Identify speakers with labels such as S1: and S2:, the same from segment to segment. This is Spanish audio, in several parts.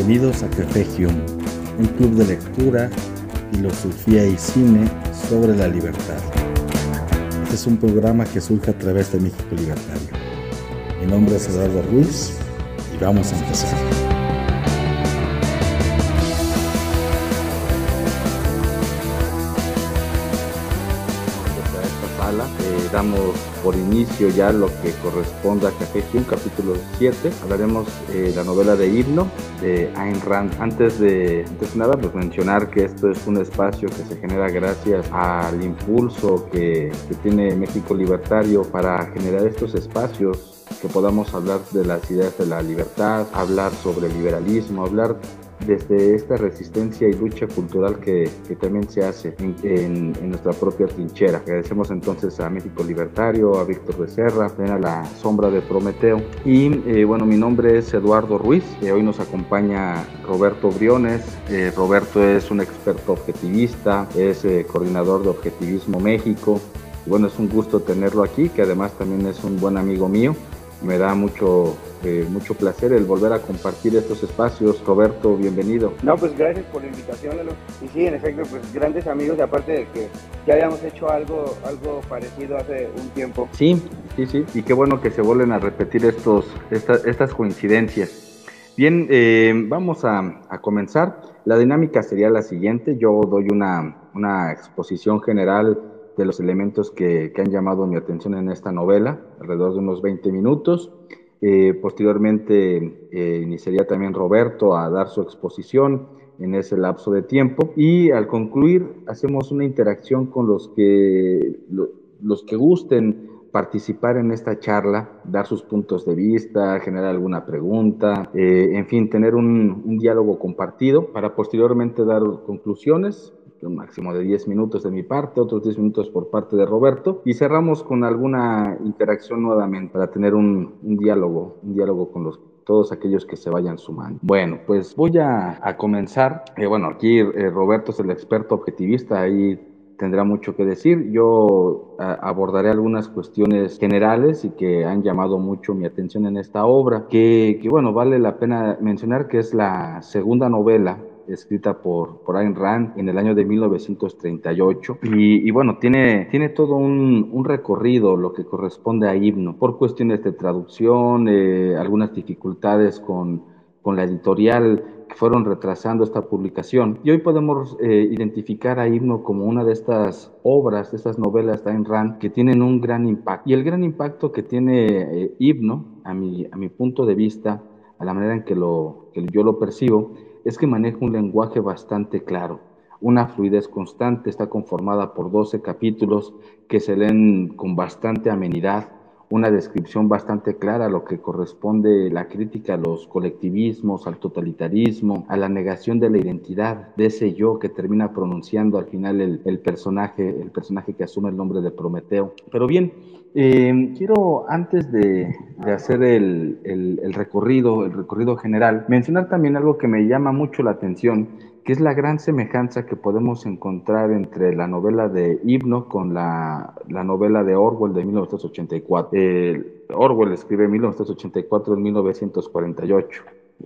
S1: Bienvenidos a Café Hume, un club de lectura, filosofía y cine sobre la libertad. Este es un programa que surge a través de México Libertario. Mi nombre es Eduardo Ruiz y vamos a empezar.
S2: Damos por inicio ya lo que corresponde a Café un capítulo 7. Hablaremos de eh, la novela de Himno de Ayn Rand. Antes de, antes de nada, pues mencionar que esto es un espacio que se genera gracias al impulso que, que tiene México Libertario para generar estos espacios que podamos hablar de las ideas de la libertad, hablar sobre liberalismo, hablar desde esta resistencia y lucha cultural que, también se hace en, nuestra propia trinchera. Agradecemos entonces a México Libertario, a Víctor Becerra, a la sombra de Prometeo. Y eh, bueno, mi nombre es Eduardo Ruiz, y hoy nos acompaña Roberto Briones. Eh, Roberto es un experto objetivista, es eh, coordinador de Objetivismo México. Bueno, es un gusto tenerlo aquí, que además también es un buen amigo mío. Me da mucho eh, mucho placer el volver a compartir estos espacios. Roberto, bienvenido.
S3: No, pues gracias por la invitación, Lalo. Y sí, en efecto, pues grandes amigos, aparte de que ya habíamos hecho algo, algo parecido hace un tiempo.
S2: Sí, sí, sí. Y qué bueno que se vuelven a repetir estos, estas coincidencias. Bien, eh, vamos a, a, comenzar. La dinámica sería la siguiente. Yo doy una, una exposición general de los elementos que, que, han llamado mi atención en esta novela, alrededor de unos 20 minutos. Eh, posteriormente eh, iniciaría también Roberto a dar su exposición en ese lapso de tiempo y al concluir hacemos una interacción con los que, los que gusten participar en esta charla, dar sus puntos de vista, generar alguna pregunta, eh, en fin, tener un, un diálogo compartido para posteriormente dar conclusiones un máximo de 10 minutos de mi parte, otros 10 minutos por parte de Roberto, y cerramos con alguna interacción nuevamente para tener un, un diálogo, un diálogo con los todos aquellos que se vayan sumando. Bueno, pues voy a, a comenzar. Eh, bueno, aquí eh, Roberto es el experto objetivista, ahí tendrá mucho que decir. Yo abordaré algunas cuestiones generales y que han llamado mucho mi atención en esta obra, que, que bueno, vale la pena mencionar que es la segunda novela escrita por, por Ayn Rand en el año de 1938. Y, y bueno, tiene, tiene todo un, un, recorrido, lo que corresponde a himno, por cuestiones de traducción, eh, algunas dificultades con, con la editorial que fueron retrasando esta publicación. Y hoy podemos eh, identificar a Himno como una de estas obras, de estas novelas de Ayn Rand que tienen un gran impacto. Y el gran impacto que tiene eh, Himno, a mi, a mi punto de vista, a la manera en que, lo, que yo lo percibo, es que maneja un lenguaje bastante claro, una fluidez constante, está conformada por 12 capítulos que se leen con bastante amenidad, una descripción bastante clara a lo que corresponde la crítica a los colectivismos, al totalitarismo, a la negación de la identidad, de ese yo que termina pronunciando al final el, el personaje, el personaje que asume el nombre de Prometeo. Pero bien, eh, quiero antes de, de hacer el, el, el, recorrido, el recorrido general, mencionar también algo que me llama mucho la atención que es la gran semejanza que podemos encontrar entre la novela de Himno con la, la novela de Orwell de 1984. Eh, Orwell escribe 1984 en 1948,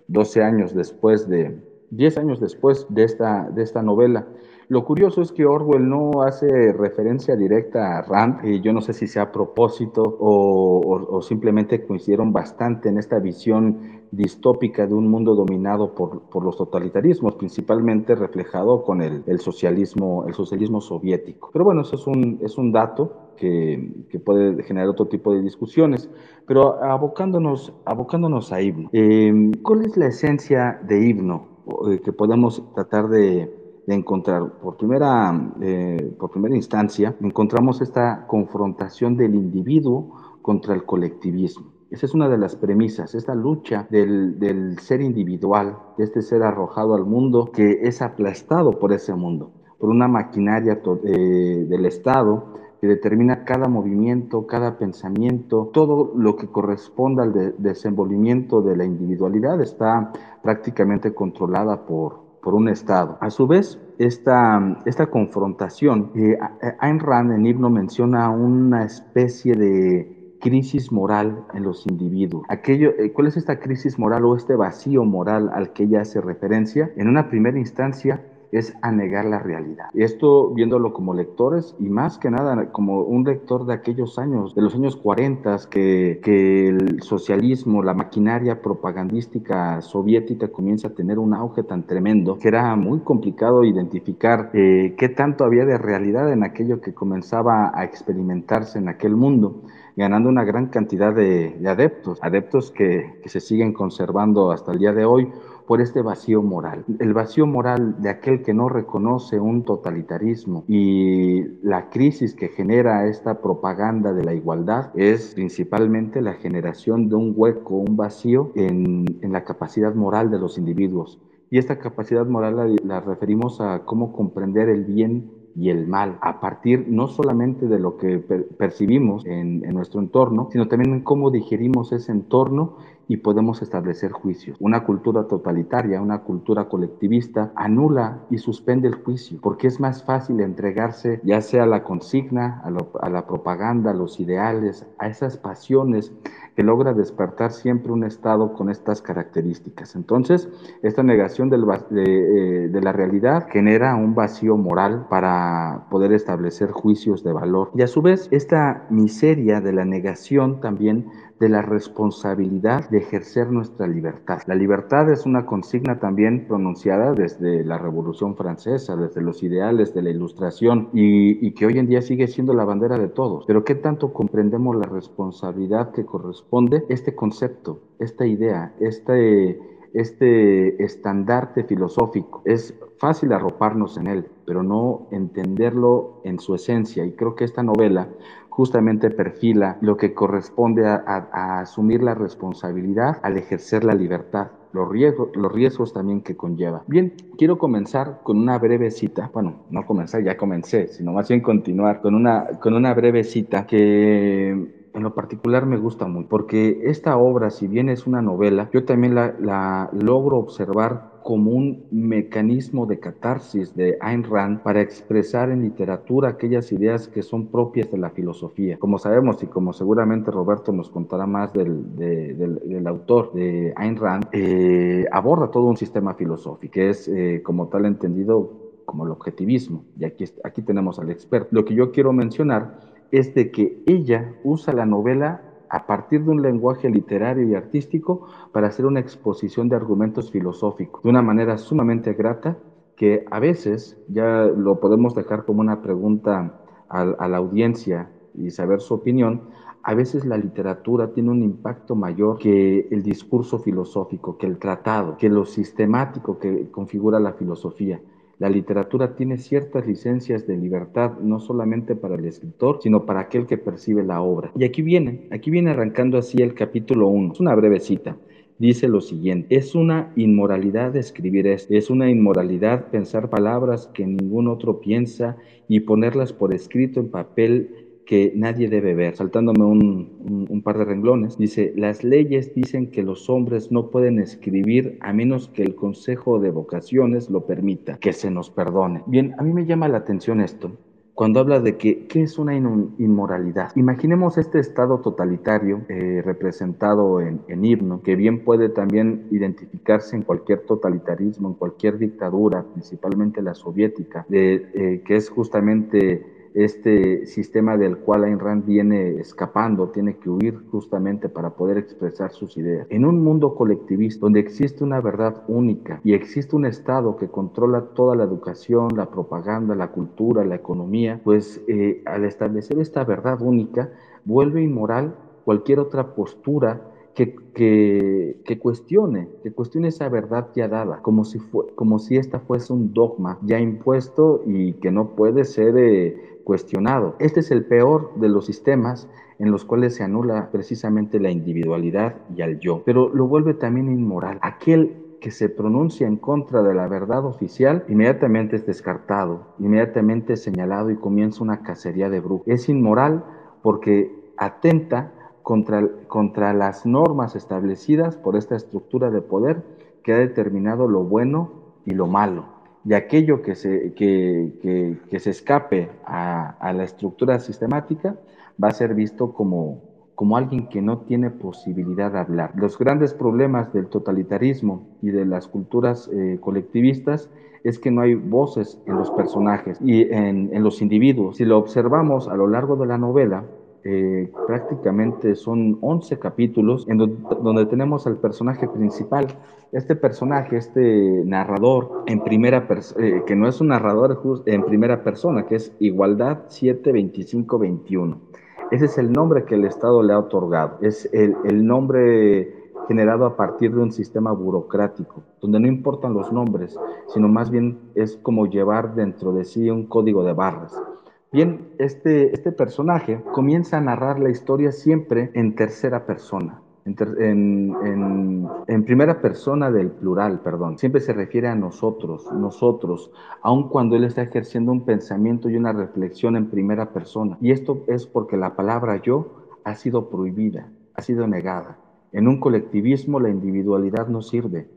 S2: 12 años después de, 10 años después de esta, de esta novela. Lo curioso es que Orwell no hace referencia directa a Rand, y yo no sé si sea a propósito o, o, simplemente coincidieron bastante en esta visión distópica de un mundo dominado por, por los totalitarismos, principalmente reflejado con el, el, socialismo, el socialismo soviético. Pero bueno, eso es un, es un dato que, que, puede generar otro tipo de discusiones. Pero abocándonos, abocándonos a Himno, eh, ¿cuál es la esencia de Himno eh, que podemos tratar de de encontrar. Por primera, eh, por primera instancia, encontramos esta confrontación del individuo contra el colectivismo. Esa es una de las premisas, esta lucha del, del ser individual, de este ser arrojado al mundo que es aplastado por ese mundo, por una maquinaria eh, del Estado que determina cada movimiento, cada pensamiento, todo lo que corresponda al de desenvolvimiento de la individualidad está prácticamente controlada por, por un Estado. A su vez, esta, esta confrontación, eh, Ayn Rand en Himno menciona una especie de crisis moral en los individuos. Aquello, eh, ¿Cuál es esta crisis moral o este vacío moral al que ella hace referencia? En una primera instancia, es a negar la realidad. Esto viéndolo como lectores y más que nada como un lector de aquellos años, de los años 40, que, el socialismo, la maquinaria propagandística soviética comienza a tener un auge tan tremendo que era muy complicado identificar eh, qué tanto había de realidad en aquello que comenzaba a experimentarse en aquel mundo ganando una gran cantidad de, de adeptos, adeptos que, se siguen conservando hasta el día de hoy por este vacío moral. El vacío moral de aquel que no reconoce un totalitarismo y la crisis que genera esta propaganda de la igualdad es principalmente la generación de un hueco, un vacío en, en la capacidad moral de los individuos. Y esta capacidad moral la, referimos a cómo comprender el bien y el mal a partir no solamente de lo que per percibimos en, en, nuestro entorno, sino también en cómo digerimos ese entorno y podemos establecer juicios. Una cultura totalitaria, una cultura colectivista, anula y suspende el juicio, porque es más fácil entregarse ya sea a la consigna, a, la propaganda, a los ideales, a esas pasiones que logra despertar siempre un Estado con estas características. Entonces, esta negación de, de, la realidad genera un vacío moral para poder establecer juicios de valor. Y a su vez, esta miseria de la negación también de la responsabilidad de ejercer nuestra libertad. La libertad es una consigna también pronunciada desde la Revolución Francesa, desde los ideales de la Ilustración y, que hoy en día sigue siendo la bandera de todos. Pero ¿qué tanto comprendemos la responsabilidad que corresponde este concepto, esta idea, este, este estandarte filosófico? Es fácil arroparnos en él, pero no entenderlo en su esencia. Y creo que esta novela justamente perfila lo que corresponde a, asumir la responsabilidad al ejercer la libertad, los riesgos, los riesgos también que conlleva. Bien, quiero comenzar con una breve cita, bueno, no comenzar, ya comencé, sino más bien continuar con una, con una breve cita que en lo particular me gusta muy, porque esta obra, si bien es una novela, yo también la logro observar como un mecanismo de catarsis de Ayn Rand para expresar en literatura aquellas ideas que son propias de la filosofía. Como sabemos y como seguramente Roberto nos contará más del, de, del, del autor de Ayn Rand, eh, aborda todo un sistema filosófico, que es eh, como tal entendido como el objetivismo. Y aquí, aquí tenemos al experto. Lo que yo quiero mencionar es de que ella usa la novela a partir de un lenguaje literario y artístico para hacer una exposición de argumentos filosóficos de una manera sumamente grata que a veces ya lo podemos dejar como una pregunta a, a la audiencia y saber su opinión, a veces la literatura tiene un impacto mayor que el discurso filosófico, que el tratado, que lo sistemático que configura la filosofía. La literatura tiene ciertas licencias de libertad, no solamente para el escritor, sino para aquel que percibe la obra. Y aquí viene, aquí viene arrancando así el capítulo 1. Es una breve cita. Dice lo siguiente, es una inmoralidad escribir esto, es una inmoralidad pensar palabras que ningún otro piensa y ponerlas por escrito en papel que nadie debe ver. Saltándome un, un, par de renglones, dice, las leyes dicen que los hombres no pueden escribir a menos que el Consejo de Vocaciones lo permita, que se nos perdone. Bien, a mí me llama la atención esto. Cuando habla de que, ¿qué es una inmoralidad? Imaginemos este estado totalitario eh, representado en, en himno, que bien puede también identificarse en cualquier totalitarismo, en cualquier dictadura, principalmente la soviética, de, eh, que es justamente este sistema del cual Ayn Rand viene escapando, tiene que huir justamente para poder expresar sus ideas. En un mundo colectivista donde existe una verdad única y existe un Estado que controla toda la educación, la propaganda, la cultura, la economía, pues eh, al establecer esta verdad única, vuelve inmoral cualquier otra postura que, que, que, cuestione, que cuestione esa verdad ya dada, como si, fue, como si esta fuese un dogma ya impuesto y que no puede ser eh, cuestionado. Este es el peor de los sistemas en los cuales se anula precisamente la individualidad y al yo, pero lo vuelve también inmoral. Aquel que se pronuncia en contra de la verdad oficial, inmediatamente es descartado, inmediatamente es señalado y comienza una cacería de brujos. Es inmoral porque atenta contra, contra las normas establecidas por esta estructura de poder que ha determinado lo bueno y lo malo. Y aquello que se, que, que, se escape a, la estructura sistemática va a ser visto como, como alguien que no tiene posibilidad de hablar. Los grandes problemas del totalitarismo y de las culturas eh, colectivistas es que no hay voces en los personajes y en, los individuos. Si lo observamos a lo largo de la novela, eh, prácticamente son 11 capítulos en donde tenemos al personaje principal. Este personaje, este narrador en primera persona, eh, que no es un narrador en primera persona, que es Igualdad 72521. Ese es el nombre que el Estado le ha otorgado. Es el, el nombre generado a partir de un sistema burocrático, donde no importan los nombres, sino más bien es como llevar dentro de sí un código de barras. Bien, este, este personaje comienza a narrar la historia siempre en tercera persona. En, en, primera persona del plural, perdón. Siempre se refiere a nosotros, nosotros, aun cuando él está ejerciendo un pensamiento y una reflexión en primera persona. Y esto es porque la palabra yo ha sido prohibida, ha sido negada. En un colectivismo la individualidad no sirve.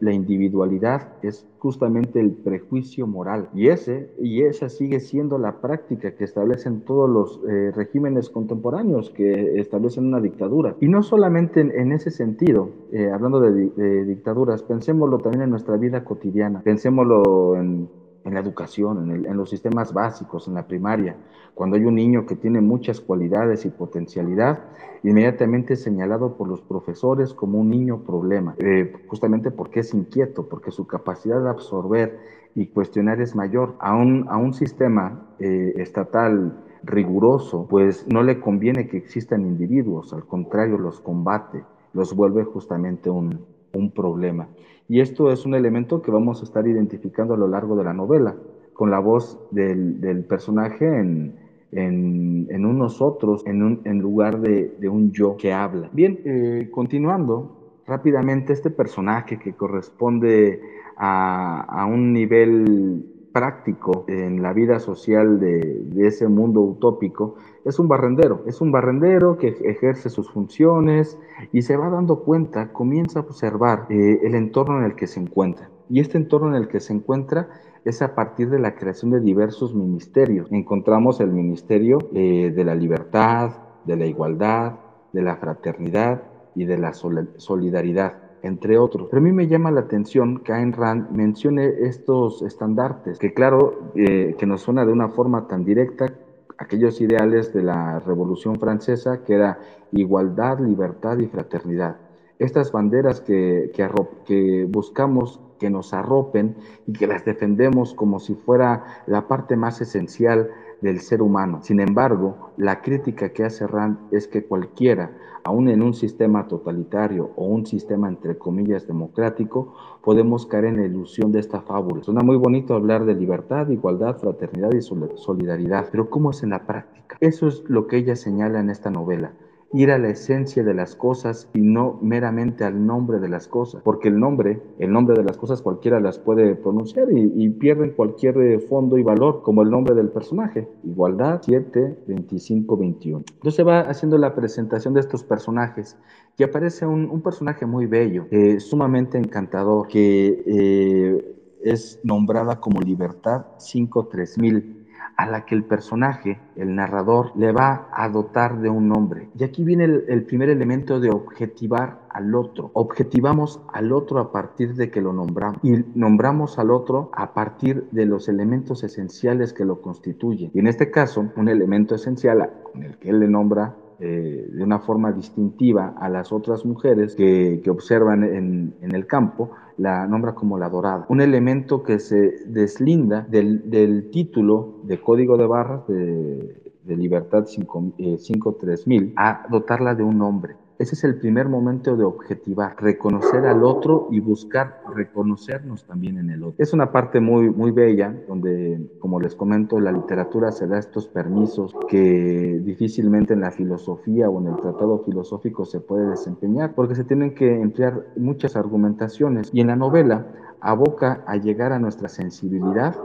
S2: La, individualidad es justamente el prejuicio moral. Y ese y esa sigue siendo la práctica que establecen todos los eh, regímenes contemporáneos que establecen una dictadura. Y no solamente en, ese sentido eh, hablando de, de, dictaduras pensémoslo también en nuestra vida cotidiana. Pensémoslo en en la educación, en, los sistemas básicos, en la primaria. Cuando hay un niño que tiene muchas cualidades y potencialidad, inmediatamente es señalado por los profesores como un niño problema, eh, justamente porque es inquieto, porque su capacidad de absorber y cuestionar es mayor. A un, a un sistema eh, estatal riguroso, pues no le conviene que existan individuos, al contrario, los combate, los vuelve justamente un, un problema. Y esto es un elemento que vamos a estar identificando a lo largo de la novela, con la voz del, personaje en, en, un nosotros, en, un, en lugar de, un yo que habla. Bien, eh, continuando rápidamente, este personaje que corresponde a, a un nivel práctico en la vida social de, ese mundo utópico es un barrendero. Es un barrendero que ejerce sus funciones y se va dando cuenta, comienza a observar eh, el entorno en el que se encuentra. Y este entorno en el que se encuentra es a partir de la creación de diversos ministerios. Encontramos el Ministerio eh, de la Libertad, de la Igualdad, de la Fraternidad y de la Solidaridad entre otros. Pero a mí me llama la atención que Ayn Rand mencione estos estandartes, que claro, eh, que nos suena de una forma tan directa aquellos ideales de la Revolución Francesa, que era igualdad, libertad y fraternidad. Estas banderas que, que, que buscamos que nos arropen y que las defendemos como si fuera la parte más esencial del ser humano. Sin embargo, la crítica que hace Rand es que cualquiera, aun en un sistema totalitario o un sistema entre comillas democrático, podemos caer en la ilusión de esta fábula. Suena muy bonito hablar de libertad, igualdad, fraternidad y solidaridad, pero ¿cómo es en la práctica? Eso es lo que ella señala en esta novela ir a la esencia de las cosas y no meramente al nombre de las cosas, porque el nombre, el nombre de las cosas cualquiera las puede pronunciar y, pierden cualquier eh, fondo y valor, como el nombre del personaje, igualdad 7, 25, 21. Entonces va haciendo la presentación de estos personajes y aparece un, personaje muy bello, eh, sumamente encantador, que eh, es nombrada como Libertad 5, 3000 a la que el personaje, el narrador, le va a dotar de un nombre. Y aquí viene el, primer elemento de objetivar al otro. Objetivamos al otro a partir de que lo nombramos. Y nombramos al otro a partir de los elementos esenciales que lo constituyen. Y en este caso, un elemento esencial con el que él le nombra eh, de una forma distintiva a las otras mujeres que, observan en, el campo, la nombra como la dorada. Un elemento que se deslinda del, título de código de barras de, Libertad 53000 eh, a dotarla de un nombre. Ese es el primer momento de objetivar, reconocer al otro y buscar reconocernos también en el otro. Es una parte muy, muy bella donde, como les comento, la literatura se da estos permisos que difícilmente en la filosofía o en el tratado filosófico se puede desempeñar porque se tienen que emplear muchas argumentaciones y en la novela aboca a llegar a nuestra sensibilidad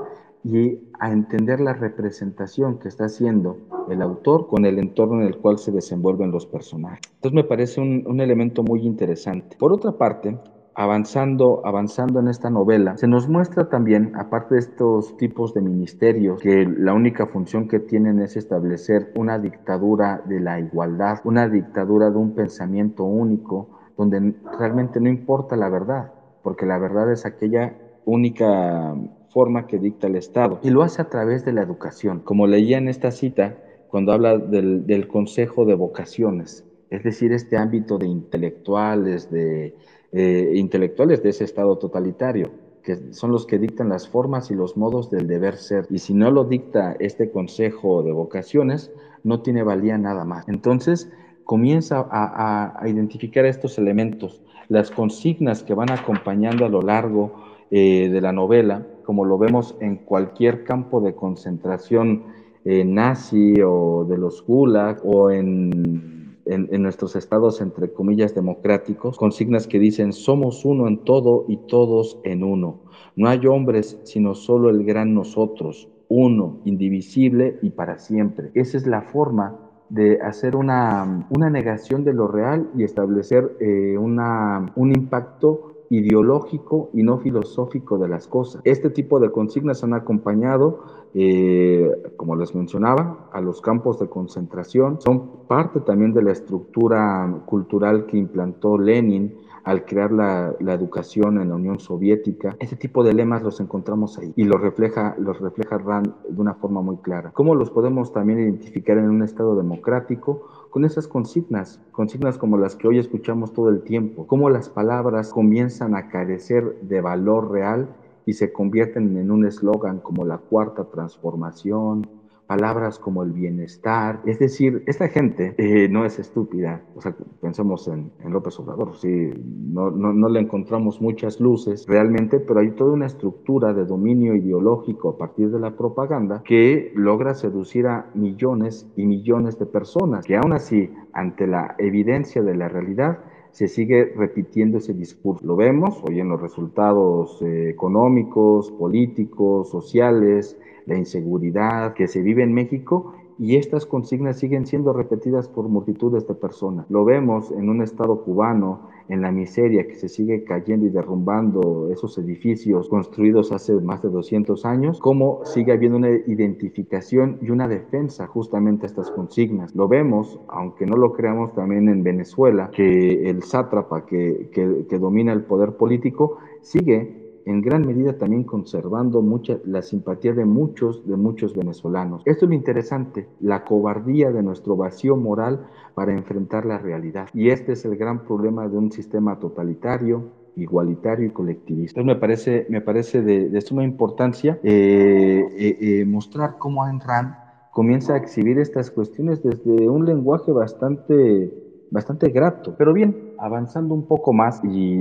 S2: y a entender la representación que está haciendo el autor con el entorno en el cual se desenvuelven los personajes. Entonces me parece un, elemento muy interesante. Por otra parte, avanzando, avanzando en esta novela, se nos muestra también, aparte de estos tipos de ministerios, que la única función que tienen es establecer una dictadura de la igualdad, una dictadura de un pensamiento único, donde realmente no importa la verdad, porque la verdad es aquella única forma que dicta el Estado. Y lo hace a través de la educación. Como leía en esta cita, cuando habla del, del Consejo de Vocaciones, es decir, este ámbito de intelectuales, de eh, intelectuales de ese Estado totalitario, que son los que dictan las formas y los modos del deber ser. Y si no lo dicta este Consejo de Vocaciones, no tiene valía nada más. Entonces, comienza a, identificar estos elementos, las consignas que van acompañando a lo largo eh, de la novela, como lo vemos en cualquier campo de concentración eh, nazi o de los gulag o en en, nuestros estados, entre comillas, democráticos, consignas que dicen, somos uno en todo y todos en uno. No hay hombres, sino solo el gran nosotros, uno, indivisible y para siempre. Esa es la forma de hacer una, una negación de lo real y establecer eh, una, un impacto ideológico y no filosófico de las cosas. Este tipo de consignas han acompañado, eh, como les mencionaba, a los campos de concentración, son parte también de la estructura cultural que implantó Lenin al crear la, educación en la Unión Soviética. Ese tipo de lemas los encontramos ahí y los refleja, los refleja Rand de una forma muy clara. ¿Cómo los podemos también identificar en un Estado democrático? Con esas consignas, consignas como las que hoy escuchamos todo el tiempo, cómo las palabras comienzan a carecer de valor real y se convierten en un eslogan como la cuarta transformación, palabras como el bienestar. Es decir, esta gente eh, no es estúpida. O sea, pensemos en, López Obrador. Sí, no, no, no, le encontramos muchas luces realmente, pero hay toda una estructura de dominio ideológico a partir de la propaganda que logra seducir a millones y millones de personas, que aún así, ante la evidencia de la realidad, se sigue repitiendo ese discurso. Lo vemos hoy en los resultados eh, económicos, políticos, sociales, la inseguridad que se vive en México y estas consignas siguen siendo repetidas por multitudes de personas. Lo vemos en un estado cubano, en la miseria que se sigue cayendo y derrumbando esos edificios construidos hace más de 200 años, cómo sigue habiendo una identificación y una defensa justamente a estas consignas. Lo vemos, aunque no lo creamos también en Venezuela, que el sátrapa que, que, que domina el poder político sigue en gran medida también conservando mucha, la simpatía de muchos, de muchos venezolanos. Esto es lo interesante, la cobardía de nuestro vacío moral para enfrentar la realidad. Y este es el gran problema de un sistema totalitario, igualitario y colectivista. Me parece, me parece de, suma importancia eh, eh, eh, mostrar cómo Ayn Rand comienza a exhibir estas cuestiones desde un lenguaje bastante bastante grato. Pero bien, avanzando un poco más y,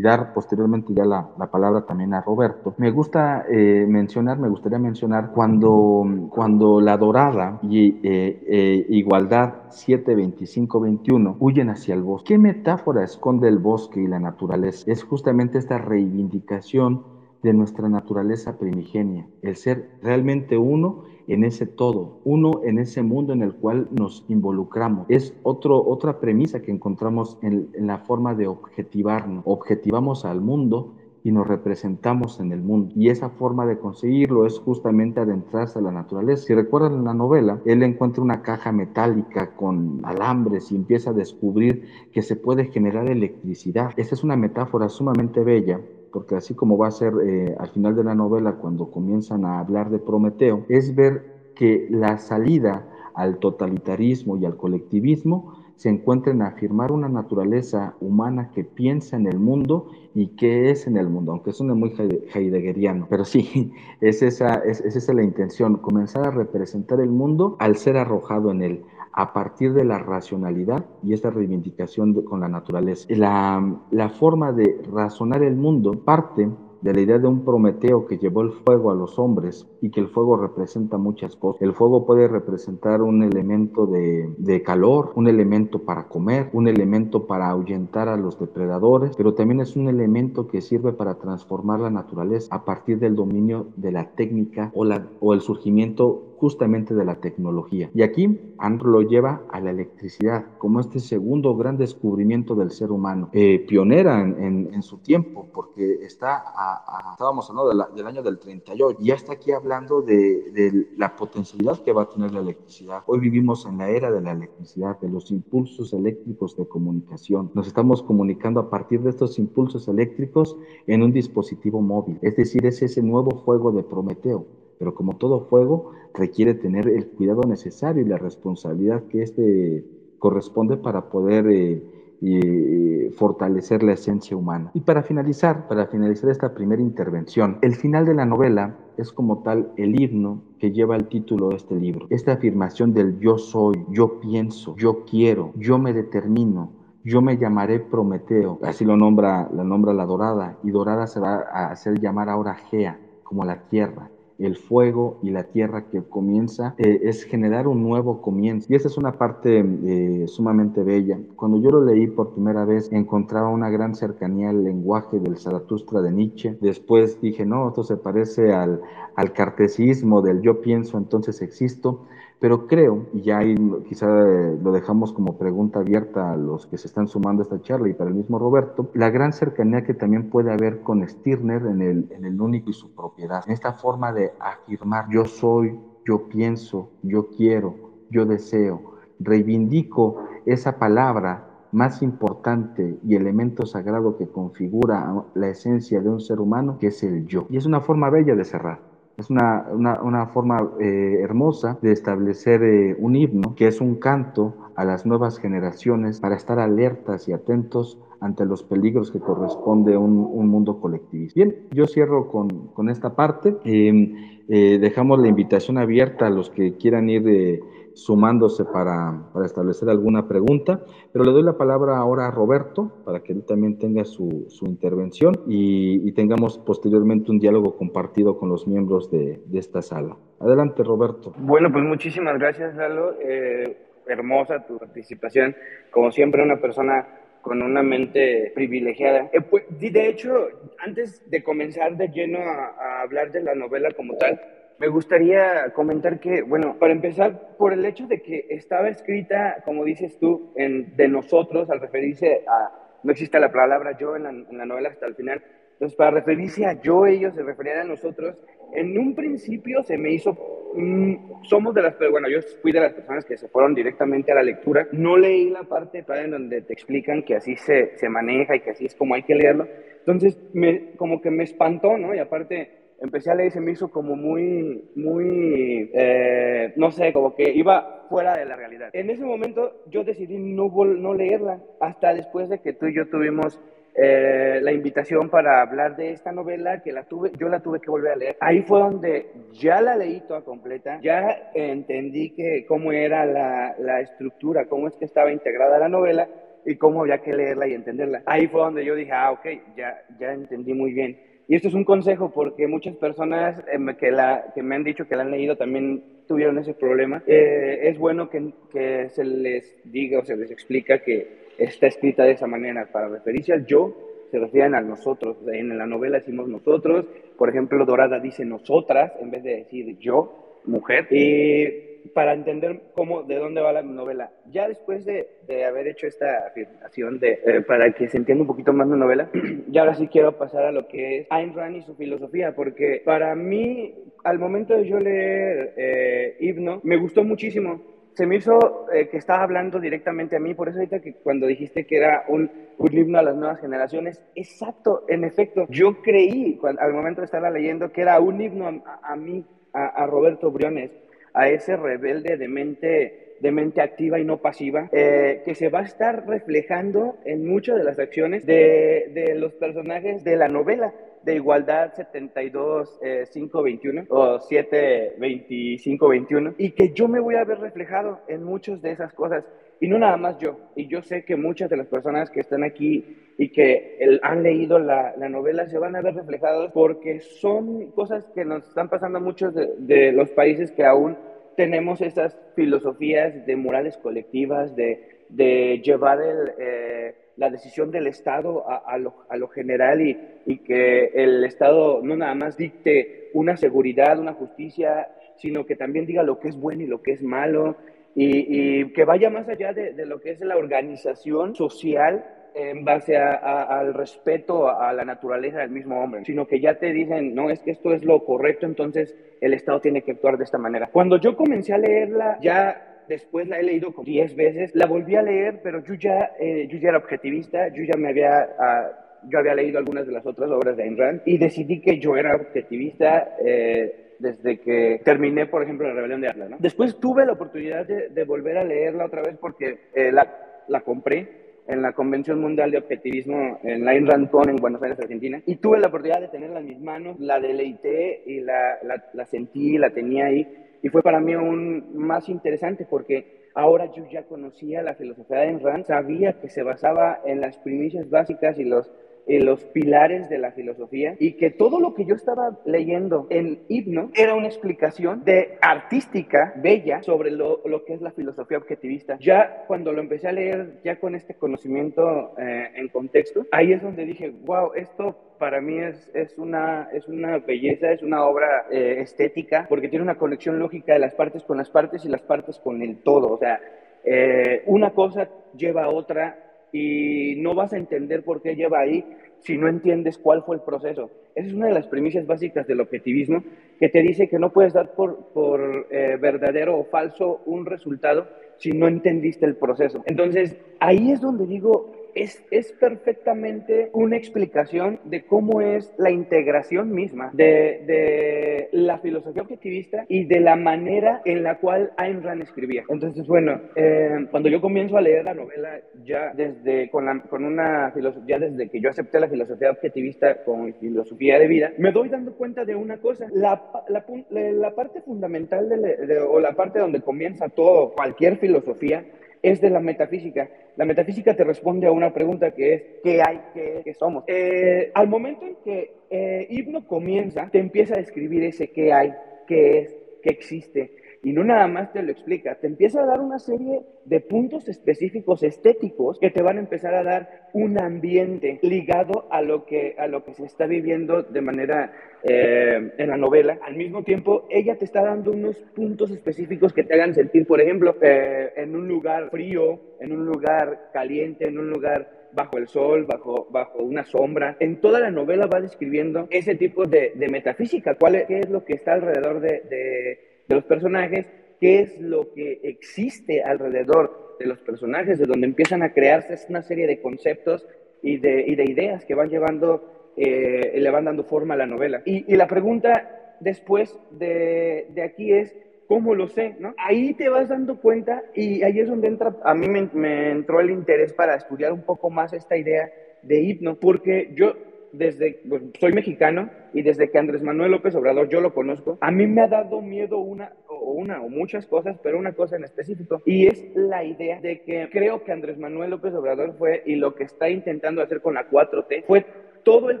S2: dar posteriormente ya la, palabra también a Roberto, me gusta eh, mencionar, me gustaría mencionar cuando, cuando la dorada y eh, eh, igualdad 7, 25, 21 huyen hacia el bosque. ¿Qué metáfora esconde el bosque y la naturaleza? Es justamente esta reivindicación de nuestra naturaleza primigenia, el ser realmente uno en ese todo, uno en ese mundo en el cual nos involucramos. Es otro, otra premisa que encontramos en, la forma de objetivarnos. Objetivamos al mundo y nos representamos en el mundo. Y esa forma de conseguirlo es justamente adentrarse a la naturaleza. Si recuerdan la novela, él encuentra una caja metálica con alambres y empieza a descubrir que se puede generar electricidad. Esa es una metáfora sumamente bella porque así como va a ser eh, al final de la novela cuando comienzan a hablar de Prometeo, es ver que la salida al totalitarismo y al colectivismo se encuentra en afirmar una naturaleza humana que piensa en el mundo y que es en el mundo, aunque suene muy heideggeriano, pero sí, es esa, es, es esa la intención, comenzar a representar el mundo al ser arrojado en él, a partir de la racionalidad y esta reivindicación con la naturaleza. La, la forma de razonar el mundo parte de la idea de un Prometeo que llevó el fuego a los hombres y que el fuego representa muchas cosas. El fuego puede representar un elemento de, de, calor, un elemento para comer, un elemento para ahuyentar a los depredadores, pero también es un elemento que sirve para transformar la naturaleza a partir del dominio de la técnica o, la, o el surgimiento justamente de la tecnología. Y aquí Andro lo lleva a la electricidad como este segundo gran descubrimiento del ser humano, eh, pionera en, su tiempo, porque está, a, estábamos hablando del año del 38, y ya está aquí hablando de, de la potencialidad que va a tener la electricidad. Hoy vivimos en la era de la electricidad, de los impulsos eléctricos de comunicación. Nos estamos comunicando a partir de estos impulsos eléctricos en un dispositivo móvil, es decir, es ese nuevo fuego de Prometeo pero como todo fuego requiere tener el cuidado necesario y la responsabilidad que este corresponde para poder eh, eh, fortalecer la esencia humana. Y para finalizar, para finalizar esta primera intervención, el final de la novela es como tal el himno que lleva el título de este libro. Esta afirmación del yo soy, yo pienso, yo quiero, yo me determino, yo me llamaré Prometeo, así lo nombra, la nombra la dorada, y dorada se va a hacer llamar ahora Gea, como la tierra el fuego y la tierra que comienza, eh, es generar un nuevo comienzo. Y esa es una parte eh, sumamente bella. Cuando yo lo leí por primera vez, encontraba una gran cercanía al lenguaje del Zaratustra de Nietzsche. Después dije, no, esto se parece al, al cartesismo del yo pienso, entonces existo. Pero creo, y ya ahí quizá eh, lo dejamos como pregunta abierta a los que se están sumando a esta charla y para el mismo Roberto, la gran cercanía que también puede haber con Stirner en el, en el único y su propiedad, en esta forma de afirmar yo soy, yo pienso, yo quiero, yo deseo, reivindico esa palabra más importante y elemento sagrado que configura la esencia de un ser humano, que es el yo. Y es una forma bella de cerrar. Es una, una, forma eh, hermosa de establecer eh, un himno, que es un canto a las nuevas generaciones para estar alertas y atentos ante los peligros que corresponde un, un mundo colectivista. Bien, yo cierro con, con esta parte. Em, eh, dejamos la invitación abierta a los que quieran ir sumándose para, para, establecer alguna pregunta, pero le doy la palabra ahora a Roberto para que él también tenga su, su intervención y, y, tengamos posteriormente un diálogo compartido con los miembros de, de, esta sala. Adelante, Roberto.
S3: Bueno, pues muchísimas gracias, Lalo. Eh, hermosa tu participación. Como siempre, una persona con una mente privilegiada. Eh, pues, de hecho, antes de comenzar de lleno a, a hablar de la novela como tal, me gustaría comentar que, bueno, para empezar, por el hecho de que estaba escrita, como dices tú, en, de nosotros, al referirse a, no existe la palabra yo en la, en la novela hasta el final, entonces para referirse a yo, ellos se referían a nosotros, en un principio se me hizo, mm, somos de las, bueno, yo fui de las personas que se fueron directamente a la lectura, no leí la parte en donde te explican que así se, se maneja y que así es como hay que leerlo, entonces me, como que me espantó, ¿no? Y aparte empecé a leer y se me hizo como muy, muy, eh, no sé, como que iba fuera de la realidad. En ese momento yo decidí no, no leerla, hasta después de que tú y yo tuvimos eh, la invitación para hablar de esta novela, que la tuve, yo la tuve que volver a leer. Ahí fue donde ya la leí toda completa, ya entendí que cómo era la, la estructura, cómo es que estaba integrada la novela y cómo había que leerla y entenderla. Ahí fue donde yo dije, ah, ok, ya, ya entendí muy bien. Y esto es un consejo porque muchas personas eh, que, la, que me han dicho que la han leído también tuvieron ese problema. Eh, es bueno que, que, se les diga o se les explica que está escrita de esa manera. Para referirse al yo, se refieren a nosotros. En la novela decimos nosotros. Por ejemplo, Dorada dice nosotras en vez de decir yo, mujer. Y para entender cómo, de dónde va la novela. Ya después de, haber hecho esta afirmación, de, eh, para que se entienda un poquito más la novela, ya ahora sí quiero pasar a lo que es Ayn Rand y su filosofía, porque para mí, al momento de yo leer eh, Himno, me gustó muchísimo. Se me hizo eh, que estaba hablando directamente a mí, por eso ahorita que cuando dijiste que era un, himno a las nuevas generaciones, exacto, en efecto, yo creí al momento de estarla leyendo que era un himno a, mí, a Roberto Briones, a ese rebelde de mente, de mente activa y no pasiva, eh, que se va a estar reflejando en muchas de las acciones de, de los personajes de la novela de Igualdad 72 eh, 521 o 7 25 21 y que yo me voy a ver reflejado en muchas de esas cosas y no nada más yo y yo sé que muchas de las personas que están aquí y que el, han leído la, la, novela se van a ver reflejados porque son cosas que nos están pasando a muchos de, de los países que aún tenemos esas filosofías de morales colectivas, de, de llevar el, eh, la decisión del Estado a, a, lo, a lo, general y, y, que el Estado no nada más dicte una seguridad, una justicia, sino que también diga lo que es bueno y lo que es malo, y, que vaya más allá de, de, lo que es la organización social en base al respeto a la naturaleza del mismo hombre, sino que ya te dicen, no, es que esto es lo correcto, entonces el Estado tiene que actuar de esta manera. Cuando yo comencé a leerla, ya después la he leído como 10 veces, la volví a leer, pero yo ya, eh, yo ya era objetivista, yo ya me había... Ah, yo había leído algunas de las otras obras de Ayn Rand y decidí que yo era objetivista eh, desde que terminé, por ejemplo, La Rebelión de Atlas. Después tuve la oportunidad de, de, volver a leerla otra vez porque eh, la, la compré en la Convención Mundial de Objetivismo en la Inran Con en Buenos Aires, Argentina, y tuve la oportunidad de tenerla en mis manos, la deleité y la, la, sentí, la tenía ahí, y fue para mí un más interesante porque ahora yo ya conocía la filosofía de Ayn sabía que se basaba en las primicias básicas y los los pilares de la filosofía y que todo lo que yo estaba leyendo en Hipno era una explicación de artística bella sobre lo, lo que es la filosofía objetivista. Ya cuando lo empecé a leer, ya con este conocimiento eh, en contexto, ahí es donde dije, wow, esto para mí es, es, una, es una belleza, es una obra eh, estética, porque tiene una conexión lógica de las partes con las partes y las partes con el todo. O sea, eh, una cosa lleva a otra y no vas a entender por qué lleva ahí si no entiendes cuál fue el proceso. Esa es una de las premisas básicas del objetivismo que te dice que no puedes dar por, por eh, verdadero o falso un resultado si no entendiste el proceso. Entonces, ahí es donde digo, es, es perfectamente una explicación de cómo es la integración misma de, de, la filosofía objetivista y de la manera en la cual Ayn Rand escribía. Entonces, bueno, eh, cuando yo comienzo a leer la novela, ya desde, con, la, con una ya desde que yo acepté la filosofía objetivista con filosofía de vida, me doy dando cuenta de una cosa. La, la, parte fundamental de, o la parte donde comienza todo, cualquier filosofía, es de la metafísica. La metafísica te responde a una pregunta que es ¿qué hay? ¿Qué, somos? Eh, al momento en que eh, Hipno comienza, te empieza a describir ese qué hay, qué es, qué existe. Y no nada más te lo explica, te empieza a dar una serie de puntos específicos estéticos que te van a empezar a dar un ambiente ligado a lo que, a lo que se está viviendo de manera eh, en la novela. Al mismo tiempo, ella te está dando unos puntos específicos que te hagan sentir, por ejemplo, eh, en un lugar frío, en un lugar caliente, en un lugar bajo el sol, bajo, bajo una sombra. En toda la novela va describiendo ese tipo de, de metafísica, cuál es, qué es lo que está alrededor de, de de los personajes, qué es lo que existe alrededor de los personajes, de donde empiezan a crearse una serie de conceptos y de, y de ideas que van llevando, eh, le van dando forma a la novela. Y, y la pregunta después de, de, aquí es, ¿cómo lo sé? ¿no? Ahí te vas dando cuenta y ahí es donde entra, a mí me, me entró el interés para estudiar un poco más esta idea de hipno, porque yo desde, pues, soy mexicano y desde que Andrés Manuel López Obrador yo lo conozco, a mí me ha dado miedo una o una o muchas cosas, pero una cosa en específico y es la idea de que creo que Andrés Manuel López Obrador fue y lo que está intentando hacer con la 4T fue todo el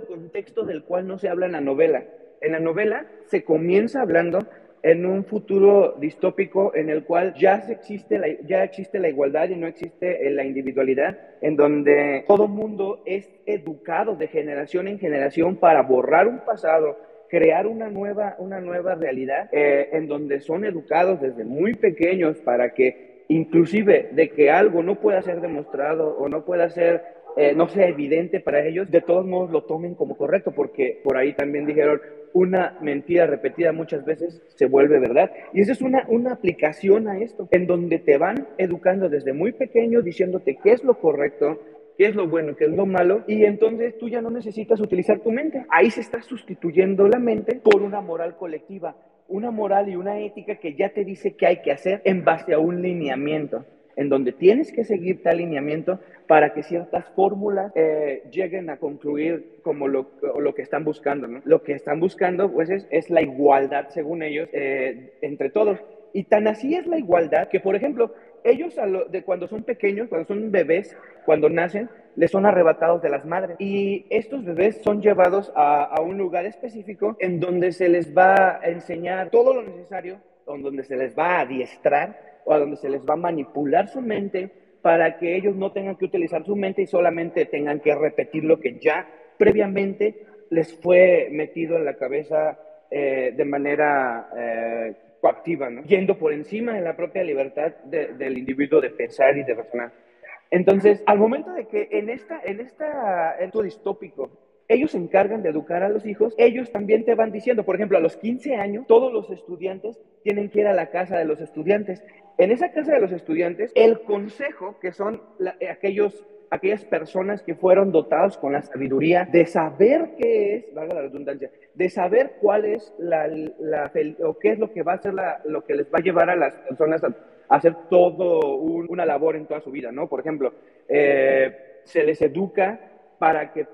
S3: contexto del cual no se habla en la novela. En la novela se comienza hablando en un futuro distópico en el cual ya existe, la, ya existe la igualdad y no existe la individualidad, en donde todo mundo es educado de generación en generación para borrar un pasado, crear una nueva, una nueva realidad, eh, en donde son educados desde muy pequeños para que inclusive de que algo no pueda ser demostrado o no pueda ser eh, no sea evidente para ellos, de todos modos lo tomen como correcto, porque por ahí también dijeron, una mentira repetida muchas veces se vuelve verdad. Y esa es una, una aplicación a esto, en donde te van educando desde muy pequeño, diciéndote qué es lo correcto, qué es lo bueno, qué es lo malo, y entonces tú ya no necesitas utilizar tu mente. Ahí se está sustituyendo la mente por una moral colectiva, una moral y una ética que ya te dice qué hay que hacer en base a un lineamiento en donde tienes que seguir tal alineamiento para que ciertas fórmulas eh, lleguen a concluir como lo, lo que están buscando. ¿no? Lo que están buscando pues es, la igualdad, según ellos, eh, entre todos. Y tan así es la igualdad que, por ejemplo, ellos de cuando son pequeños, cuando son bebés, cuando nacen, les son arrebatados de las madres. Y estos bebés son llevados a, a un lugar específico en donde se les va a enseñar todo lo necesario, en donde se les va a adiestrar o a donde se les va a manipular su mente para que ellos no tengan que utilizar su mente y solamente tengan que repetir lo que ya previamente les fue metido en la cabeza eh, de manera eh, coactiva, ¿no? Yendo por encima de la propia libertad del individuo de pensar y de razonar. Entonces, al momento de que en esta, en esta, esto distópico, ellos se encargan de educar a los hijos, ellos también te van diciendo, por ejemplo, a los 15 años, todos los estudiantes tienen que ir a la casa de los estudiantes. En esa casa de los estudiantes, el consejo, que son aquellos aquellas personas que fueron dotados con la sabiduría de saber qué es, valga la redundancia, de saber cuál es la, la o qué es lo que va a ser la, lo que les va a llevar a las personas a, hacer todo una labor en toda su vida, ¿no? Por ejemplo, eh, se les educa para que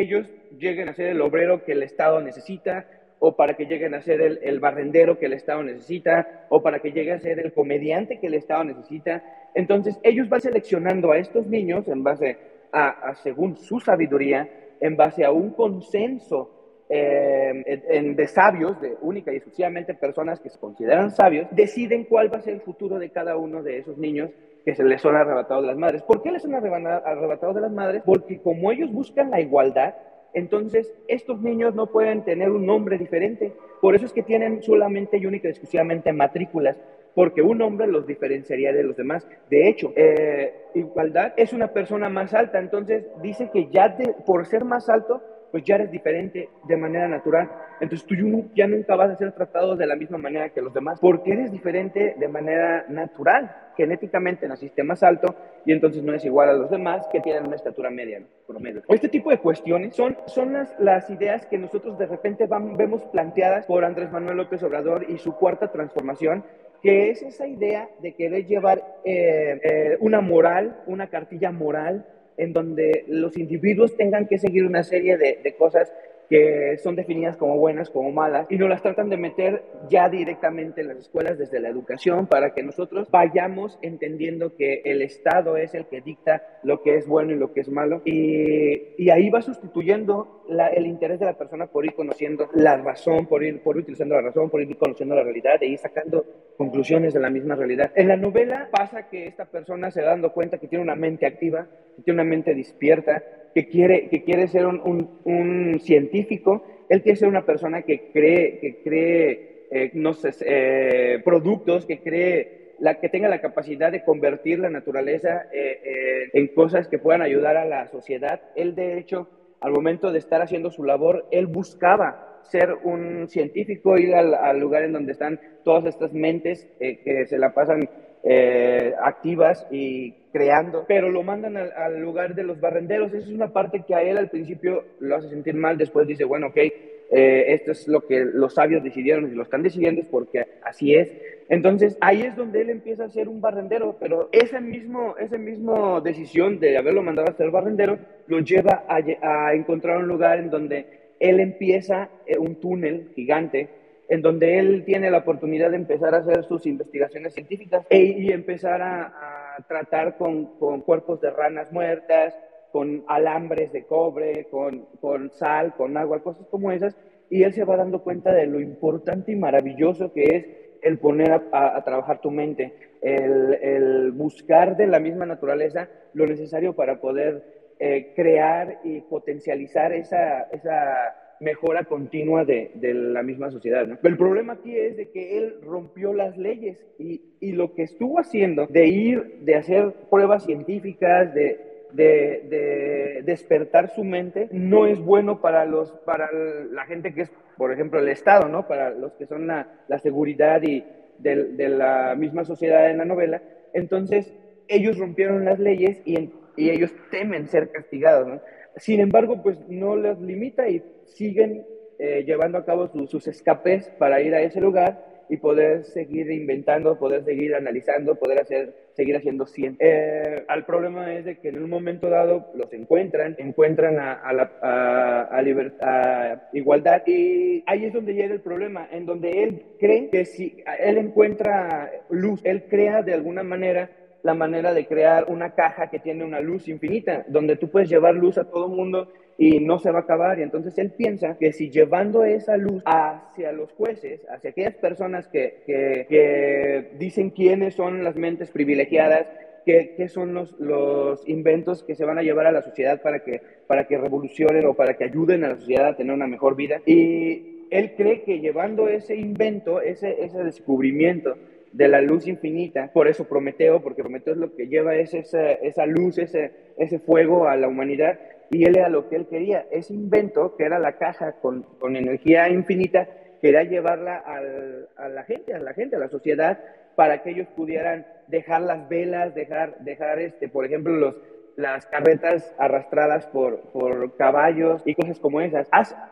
S3: ellos lleguen a ser el obrero que el Estado necesita, o para que lleguen a ser el, barrendero que el Estado necesita, o para que llegue a ser el comediante que el Estado necesita. Entonces, ellos van seleccionando a estos niños en base a, según su sabiduría, en base a un consenso eh, de sabios, de única y exclusivamente personas que se consideran sabios, deciden cuál va a ser el futuro de cada uno de esos niños que se les son arrebatados de las madres. ¿Por qué les son arrebatados de las madres? Porque como ellos buscan la igualdad, entonces estos niños no pueden tener un nombre diferente. Por eso es que tienen solamente y única y exclusivamente matrículas, porque un nombre los diferenciaría de los demás. De hecho, eh, igualdad es una persona más alta, entonces dice que ya por ser más alto, pues ya eres diferente de manera natural. Entonces tú ya nunca vas a ser tratado de la misma manera que los demás, porque eres diferente de manera natural. Genéticamente naciste más alto y entonces no es igual a los demás que tienen una estatura media, promedio. Este tipo de cuestiones son, son las, las ideas que nosotros de repente vemos planteadas por Andrés Manuel López Obrador y su cuarta transformación, que es esa idea de querer llevar eh, eh, una moral, una cartilla moral en donde los individuos tengan que seguir una serie de, de cosas que son definidas como buenas, como malas, y nos las tratan de meter ya directamente en las escuelas desde la educación para que nosotros vayamos entendiendo que el Estado es el que dicta lo que es bueno y lo que es malo, y, y ahí va sustituyendo el interés de la persona por ir conociendo la razón, por ir, por utilizando la razón, por ir conociendo la realidad e ir sacando conclusiones de la misma realidad. En la novela pasa que esta persona se da dando cuenta que tiene una mente activa, que tiene una mente despierta, que quiere, que quiere ser un, un, científico, él quiere ser una persona que cree, que cree eh, no sé, eh, productos, que cree la, que tenga la capacidad de convertir la naturaleza eh, en cosas que puedan ayudar a la sociedad. Él, de hecho, al momento de estar haciendo su labor, él buscaba ser un científico, ir al, lugar en donde están todas estas mentes que se la pasan eh, activas y creando, pero lo mandan al, lugar de los barrenderos. Esa es una parte que a él al principio lo hace sentir mal, después dice, bueno, ok, eh, esto es lo que los sabios decidieron y lo están decidiendo es porque así es. Entonces ahí es donde él empieza a ser un barrendero, pero esa mismo, esa misma decisión de haberlo mandado a ser barrendero lo lleva a, encontrar un lugar en donde él empieza eh, un túnel gigante en donde él tiene la oportunidad de empezar a hacer sus investigaciones científicas e, y empezar a, tratar con, con, cuerpos de ranas muertas, con alambres de cobre, con, con, sal, con agua, cosas como esas, y él se va dando cuenta de lo importante y maravilloso que es el poner a, trabajar tu mente, el, el, buscar de la misma naturaleza lo necesario para poder eh, crear y potencializar esa, esa mejora continua de, de la misma sociedad. ¿no? El problema aquí es de que él rompió las leyes y, y lo que estuvo haciendo de ir, de hacer pruebas científicas, de, de, de, despertar su mente no es bueno para los para la gente que es por ejemplo el Estado no para los que son la, la seguridad y de, de, la misma sociedad en la novela entonces ellos rompieron las leyes y, y ellos temen ser castigados ¿no? sin embargo pues no les limita y siguen eh, llevando a cabo sus escapes para ir a ese lugar y poder seguir inventando, poder seguir analizando, poder hacer, seguir haciendo ciencia. Eh, al problema es de que en un momento dado los encuentran, encuentran a, la a, a, igualdad y ahí es donde llega el problema, en donde él cree que si él encuentra luz, él crea de alguna manera la manera de crear una caja que tiene una luz infinita, donde tú puedes llevar luz a todo mundo y no se va a acabar. Y entonces él piensa que si llevando esa luz hacia los jueces, hacia aquellas personas que, que, dicen quiénes son las mentes privilegiadas, qué, qué son los, los, inventos que se van a llevar a la sociedad para que, para que revolucionen o para que ayuden a la sociedad a tener una mejor vida. Y él cree que llevando ese invento, ese, ese descubrimiento de la luz infinita, por eso Prometeo, porque Prometeo es lo que lleva es esa, esa luz, ese, ese fuego a la humanidad, y él era lo que él quería, ese invento, que era la caja con, energía infinita, quería llevarla al, a la gente, a la gente, a la sociedad, para que ellos pudieran dejar las velas, dejar, dejar este, por ejemplo, los, las carretas arrastradas por, por caballos y cosas como esas.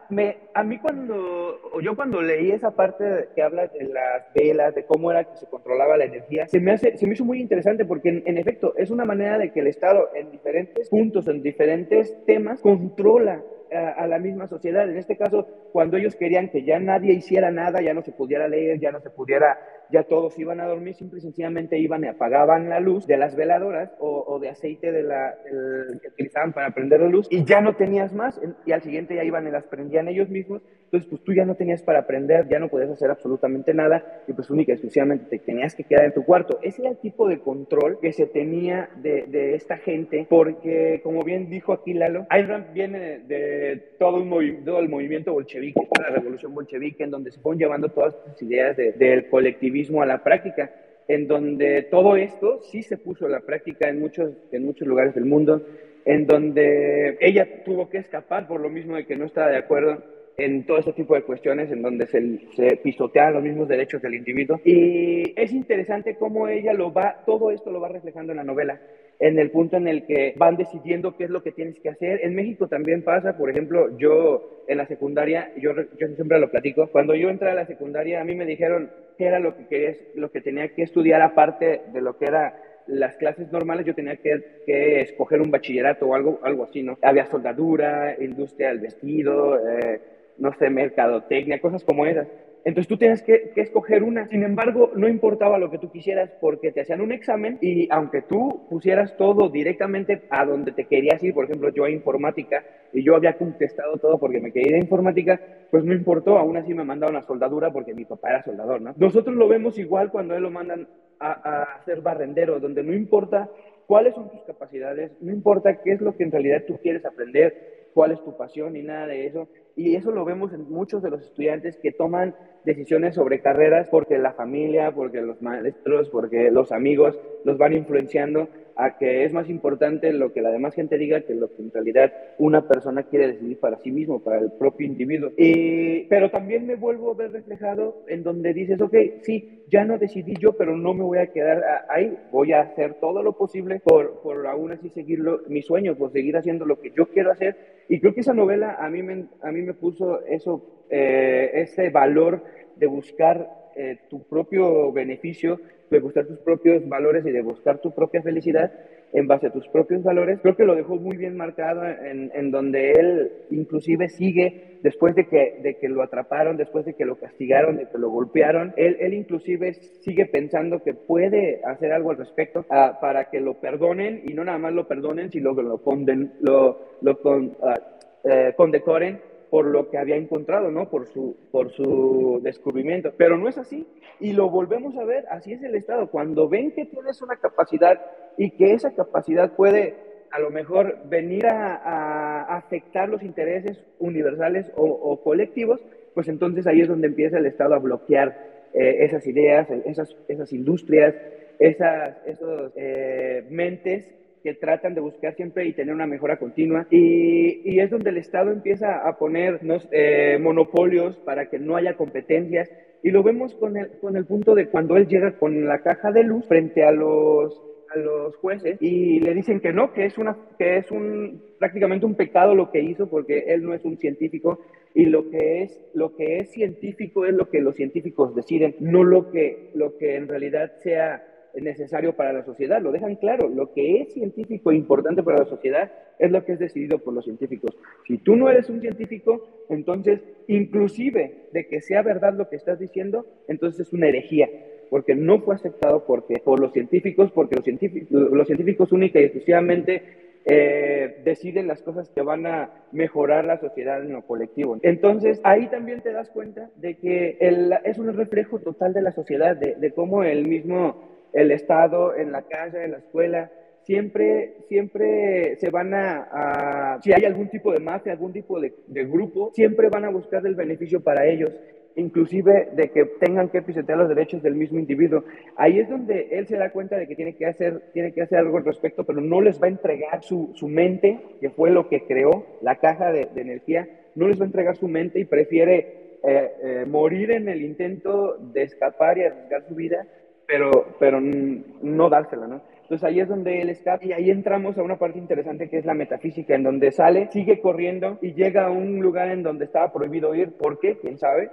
S3: me, a mí cuando, yo cuando leí esa parte que habla de las velas, de cómo era que se controlaba la energía, se me, hace, se me hizo muy interesante porque en, efecto es una manera de que el Estado en diferentes puntos, en diferentes temas, controla a, la misma sociedad. En este caso, cuando ellos querían que ya nadie hiciera nada, ya no se pudiera leer, ya no se pudiera ya todos iban a dormir, simple y sencillamente iban y apagaban la luz de las veladoras o, de aceite de la, que utilizaban para prender la luz y ya no tenías más y al siguiente ya iban y las prendían ellos mismos, entonces pues tú ya no tenías para prender, ya no podías hacer absolutamente nada y pues única y exclusivamente te tenías que quedar en tu cuarto. Ese era el tipo de control que se tenía de, de esta gente porque como bien dijo aquí Lalo, Rand viene de todo, un todo el movimiento bolchevique, la revolución bolchevique en donde se fueron llevando todas estas ideas del colectivismo a la práctica, en donde todo esto sí se puso a la práctica en muchos, en muchos lugares del mundo, en donde ella tuvo que escapar por lo mismo de que no estaba de acuerdo en todo este tipo de cuestiones en donde se, se, pisotean los mismos derechos del individuo. Y es interesante cómo ella lo va, todo esto lo va reflejando en la novela en el punto en el que van decidiendo qué es lo que tienes que hacer. En México también pasa, por ejemplo, yo en la secundaria, yo, yo siempre lo platico, cuando yo entré a la secundaria a mí me dijeron qué era lo que, quería, lo que tenía que estudiar aparte de lo que era las clases normales yo tenía que, que, escoger un bachillerato o algo, algo así, ¿no? Había soldadura, industria del vestido, eh, no sé, mercadotecnia, cosas como esas. Entonces tú tienes que, escoger una. Sin embargo, no importaba lo que tú quisieras porque te hacían un examen y aunque tú pusieras todo directamente a donde te querías ir, por ejemplo, yo a informática y yo había contestado todo porque me quería ir a informática, pues no importó, aún así me mandaron a soldadura porque mi papá era soldador, ¿no? Nosotros lo vemos igual cuando él lo mandan a, a barrendero, donde no importa cuáles son tus capacidades, no importa qué es lo que en realidad tú quieres aprender, cuál es tu pasión y nada de eso. Y eso lo vemos en muchos de los estudiantes que toman decisiones sobre carreras porque la familia, porque los maestros, porque los amigos los van influenciando a que es más importante lo que la demás gente diga que lo que en realidad una persona quiere decidir para sí mismo, para el propio individuo. Y, pero también me vuelvo a ver reflejado en donde dices, ok, sí, ya no decidí yo, pero no me voy a quedar ahí, voy a hacer todo lo posible por, por aún así seguir mi sueño, por seguir haciendo lo que yo quiero hacer. Y creo que esa novela a mí me, a mí me puso eso, eh, ese valor de buscar eh, tu propio beneficio de buscar tus propios valores y de buscar tu propia felicidad en base a tus propios valores, creo que lo dejó muy bien marcado en, en donde él inclusive sigue, después de que, de que lo atraparon, después de que lo castigaron, de que lo golpearon, él, él inclusive sigue pensando que puede hacer algo al respecto ah, para que lo perdonen y no nada más lo perdonen, sino que lo, conden, lo, lo con, uh, eh, condecoren por lo que había encontrado, ¿no? Por su, por su descubrimiento. Pero no es así. Y lo volvemos a ver, así es el Estado. Cuando ven que tienes una capacidad y que esa capacidad puede a lo mejor venir a, afectar los intereses universales o, colectivos, pues entonces ahí es donde empieza el Estado a bloquear eh, esas ideas, esas, esas industrias, esas esos, eh, mentes que tratan de buscar siempre y tener una mejora continua. Y, y es donde el Estado empieza a ponernos eh, monopolios para que no haya competencias. Y lo vemos con el, con el punto de cuando él llega con la caja de luz frente a los a los jueces y le dicen que no, que es una que es un prácticamente un pecado lo que hizo porque él no es un científico y lo que es lo que es científico es lo que los científicos deciden, no lo que lo que en realidad sea necesario para la sociedad. Lo dejan claro. Lo que es científico e importante para la sociedad es lo que es decidido por los científicos. Si tú no eres un científico, entonces, inclusive de que sea verdad lo que estás diciendo, entonces es una herejía, porque no fue aceptado porque, por los científicos, porque los científicos, los científicos única y exclusivamente eh, deciden las cosas que van a mejorar la sociedad en lo colectivo. Entonces, ahí también te das cuenta de que es un reflejo total de la sociedad, de cómo el mismo el Estado en la casa, en la escuela, siempre, siempre se van a, si hay algún tipo de mafia, algún tipo de, de, grupo, siempre van a buscar el beneficio para ellos, inclusive de que tengan que pisotear los derechos del mismo individuo. Ahí es donde él se da cuenta de que tiene que hacer, tiene que hacer algo al respecto, pero no les va a entregar su, su mente, que fue lo que creó la caja de, de energía, no les va a entregar su mente y prefiere eh, eh, morir en el intento de escapar y arriesgar su vida, pero, pero no dársela, ¿no? Entonces ahí es donde él escapa y ahí entramos a una parte interesante que es la metafísica, en donde sale, sigue corriendo y llega a un lugar en donde estaba prohibido ir. ¿Por qué? ¿Quién sabe?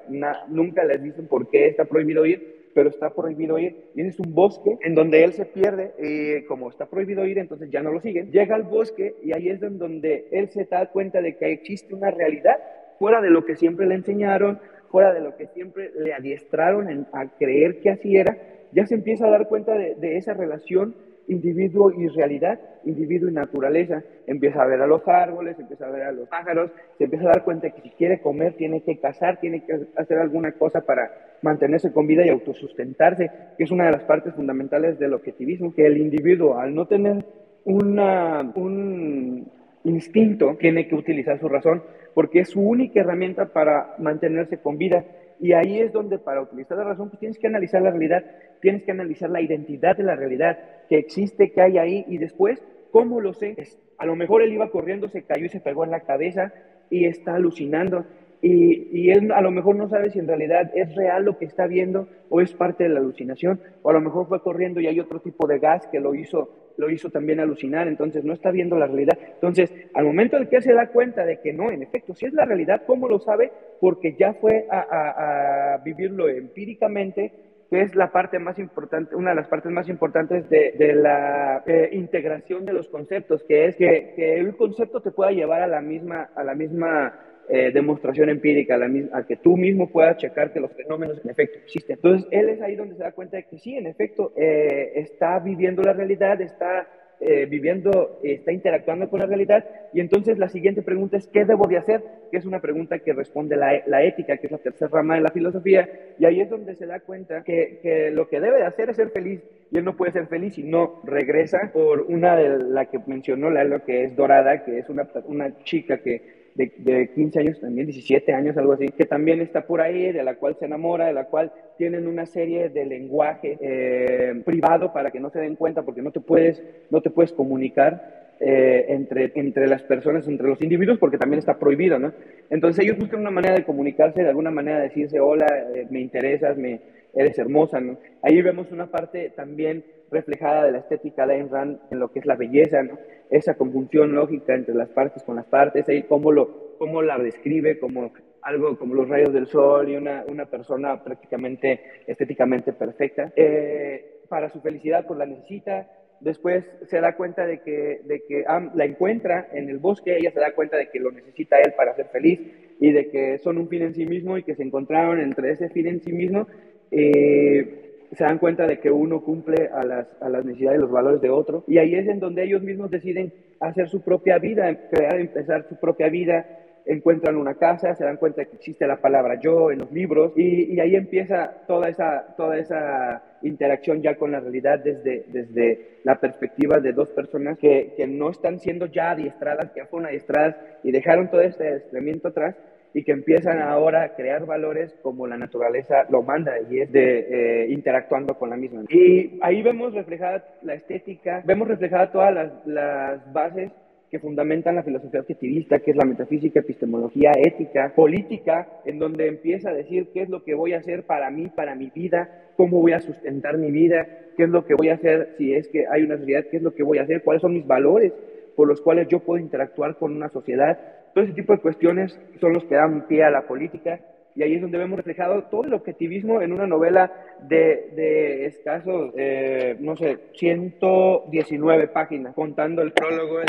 S3: nunca les dicen por qué está prohibido ir, pero está prohibido ir. Y es un bosque en donde él se pierde y como está prohibido ir, entonces ya no lo siguen. Llega al bosque y ahí es donde él se da cuenta de que existe una realidad fuera de lo que siempre le enseñaron, fuera de lo que siempre le adiestraron a creer que así era, ya se empieza a dar cuenta de, esa relación individuo y realidad, individuo y naturaleza. Empieza a ver a los árboles, empieza a ver a los pájaros, se empieza a dar cuenta que si quiere comer tiene que cazar, tiene que hacer alguna cosa para mantenerse con vida y autosustentarse, que es una de las partes fundamentales del objetivismo, que el individuo al no tener un instinto tiene que utilizar su razón porque es su única herramienta para mantenerse con vida. Y ahí es donde para utilizar la razón pues tienes que analizar la realidad, tienes que analizar la identidad de la realidad, que existe, que hay ahí, y después, ¿cómo lo sé? A lo mejor él iba corriendo, se cayó y se pegó en la cabeza y está alucinando. Y, y, él a lo mejor no sabe si en realidad es real lo que está viendo o es parte de la alucinación, o a lo mejor fue corriendo y hay otro tipo de gas que lo hizo, lo hizo también alucinar, entonces no está viendo la realidad. Entonces, al momento de que se da cuenta de que no, en efecto, si es la realidad, ¿cómo lo sabe? Porque ya fue a, vivirlo empíricamente que es la parte más importante, una de las partes más importantes de, de la eh, integración de los conceptos, que es que, que, el concepto te pueda llevar a la misma, a la misma eh, demostración empírica, a, la a que tú mismo puedas checar que los fenómenos en efecto existen. Entonces, él es ahí donde se da cuenta de que sí, en efecto, eh, está viviendo la realidad, está eh, viviendo, está interactuando con la realidad. Y entonces la siguiente pregunta es, ¿qué debo de hacer? Que es una pregunta que responde la, la ética, que es la tercera rama de la filosofía. Y ahí es donde se da cuenta que, que, lo que debe de hacer es ser feliz. Y él no puede ser feliz si no regresa por una de la que mencionó Lalo, que es Dorada, que es una, una chica que de, de, 15 años, también 17 años, algo así, que también está por ahí, de la cual se enamora, de la cual tienen una serie de lenguaje eh, privado para que no se den cuenta, porque no te puedes, no te puedes comunicar. Eh, entre, entre las personas, entre los individuos, porque también está prohibido, ¿no? Entonces ellos buscan una manera de comunicarse, de alguna manera de decirse, hola, eh, me interesas, me, eres hermosa, ¿no? Ahí vemos una parte también reflejada de la estética de Ayn Rand en lo que es la belleza. Esa conjunción lógica entre las partes con las partes, ahí cómo, lo, cómo la describe como algo como los rayos del sol y una, una persona prácticamente estéticamente perfecta. Eh, para su felicidad, pues la necesita, después se da cuenta de que, de que Am la encuentra en el bosque, ella se da cuenta de que lo necesita él para ser feliz y de que son un fin en sí mismo y que se encontraron entre ese fin en sí mismo. Eh, se dan cuenta de que uno cumple a las, a las necesidades y los valores de otro. Y ahí es en donde ellos mismos deciden hacer su propia vida, crear, empezar su propia vida, encuentran una casa, se dan cuenta que existe la palabra yo en los libros. Y, ahí empieza toda esa, toda esa interacción ya con la realidad desde, desde la perspectiva de dos personas que, que no están siendo ya adiestradas, que fueron adiestradas y dejaron todo este adiestramiento atrás y que empiezan ahora a crear valores como la naturaleza lo manda y es de eh, interactuando con la misma. Y ahí vemos reflejada la estética, vemos reflejada todas las, las bases que fundamentan la filosofía objetivista, que es la metafísica, epistemología, ética, política, en donde empieza a decir qué es lo que voy a hacer para mí, para mi vida, cómo voy a sustentar mi vida, qué es lo que voy a hacer si es que hay una sociedad, qué es lo que voy a hacer, cuáles son mis valores por los cuales yo puedo interactuar con una sociedad. Todo ese tipo de cuestiones son los que dan pie a la política y ahí es donde vemos reflejado todo el objetivismo en una novela de, de escasos, eh, no sé, 119 páginas, contando el prólogo, el,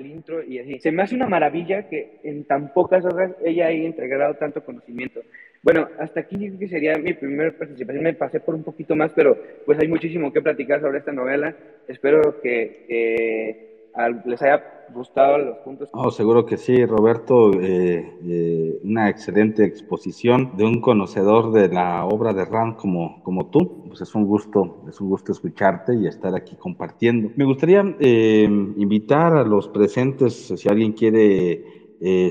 S3: el, intro y así. Se me hace una maravilla que en tan pocas horas ella haya entregado tanto conocimiento. Bueno, hasta aquí que sería mi primera participación. Me pasé por un poquito más, pero pues hay muchísimo que platicar sobre esta novela. Espero que, que les haya gustado los puntos.
S2: Oh, seguro que sí, Roberto, eh, eh, una excelente exposición de un conocedor de la obra de Rand como, como tú. Pues es un gusto, es un gusto escucharte y estar aquí compartiendo. Me gustaría eh, invitar a los presentes, si alguien quiere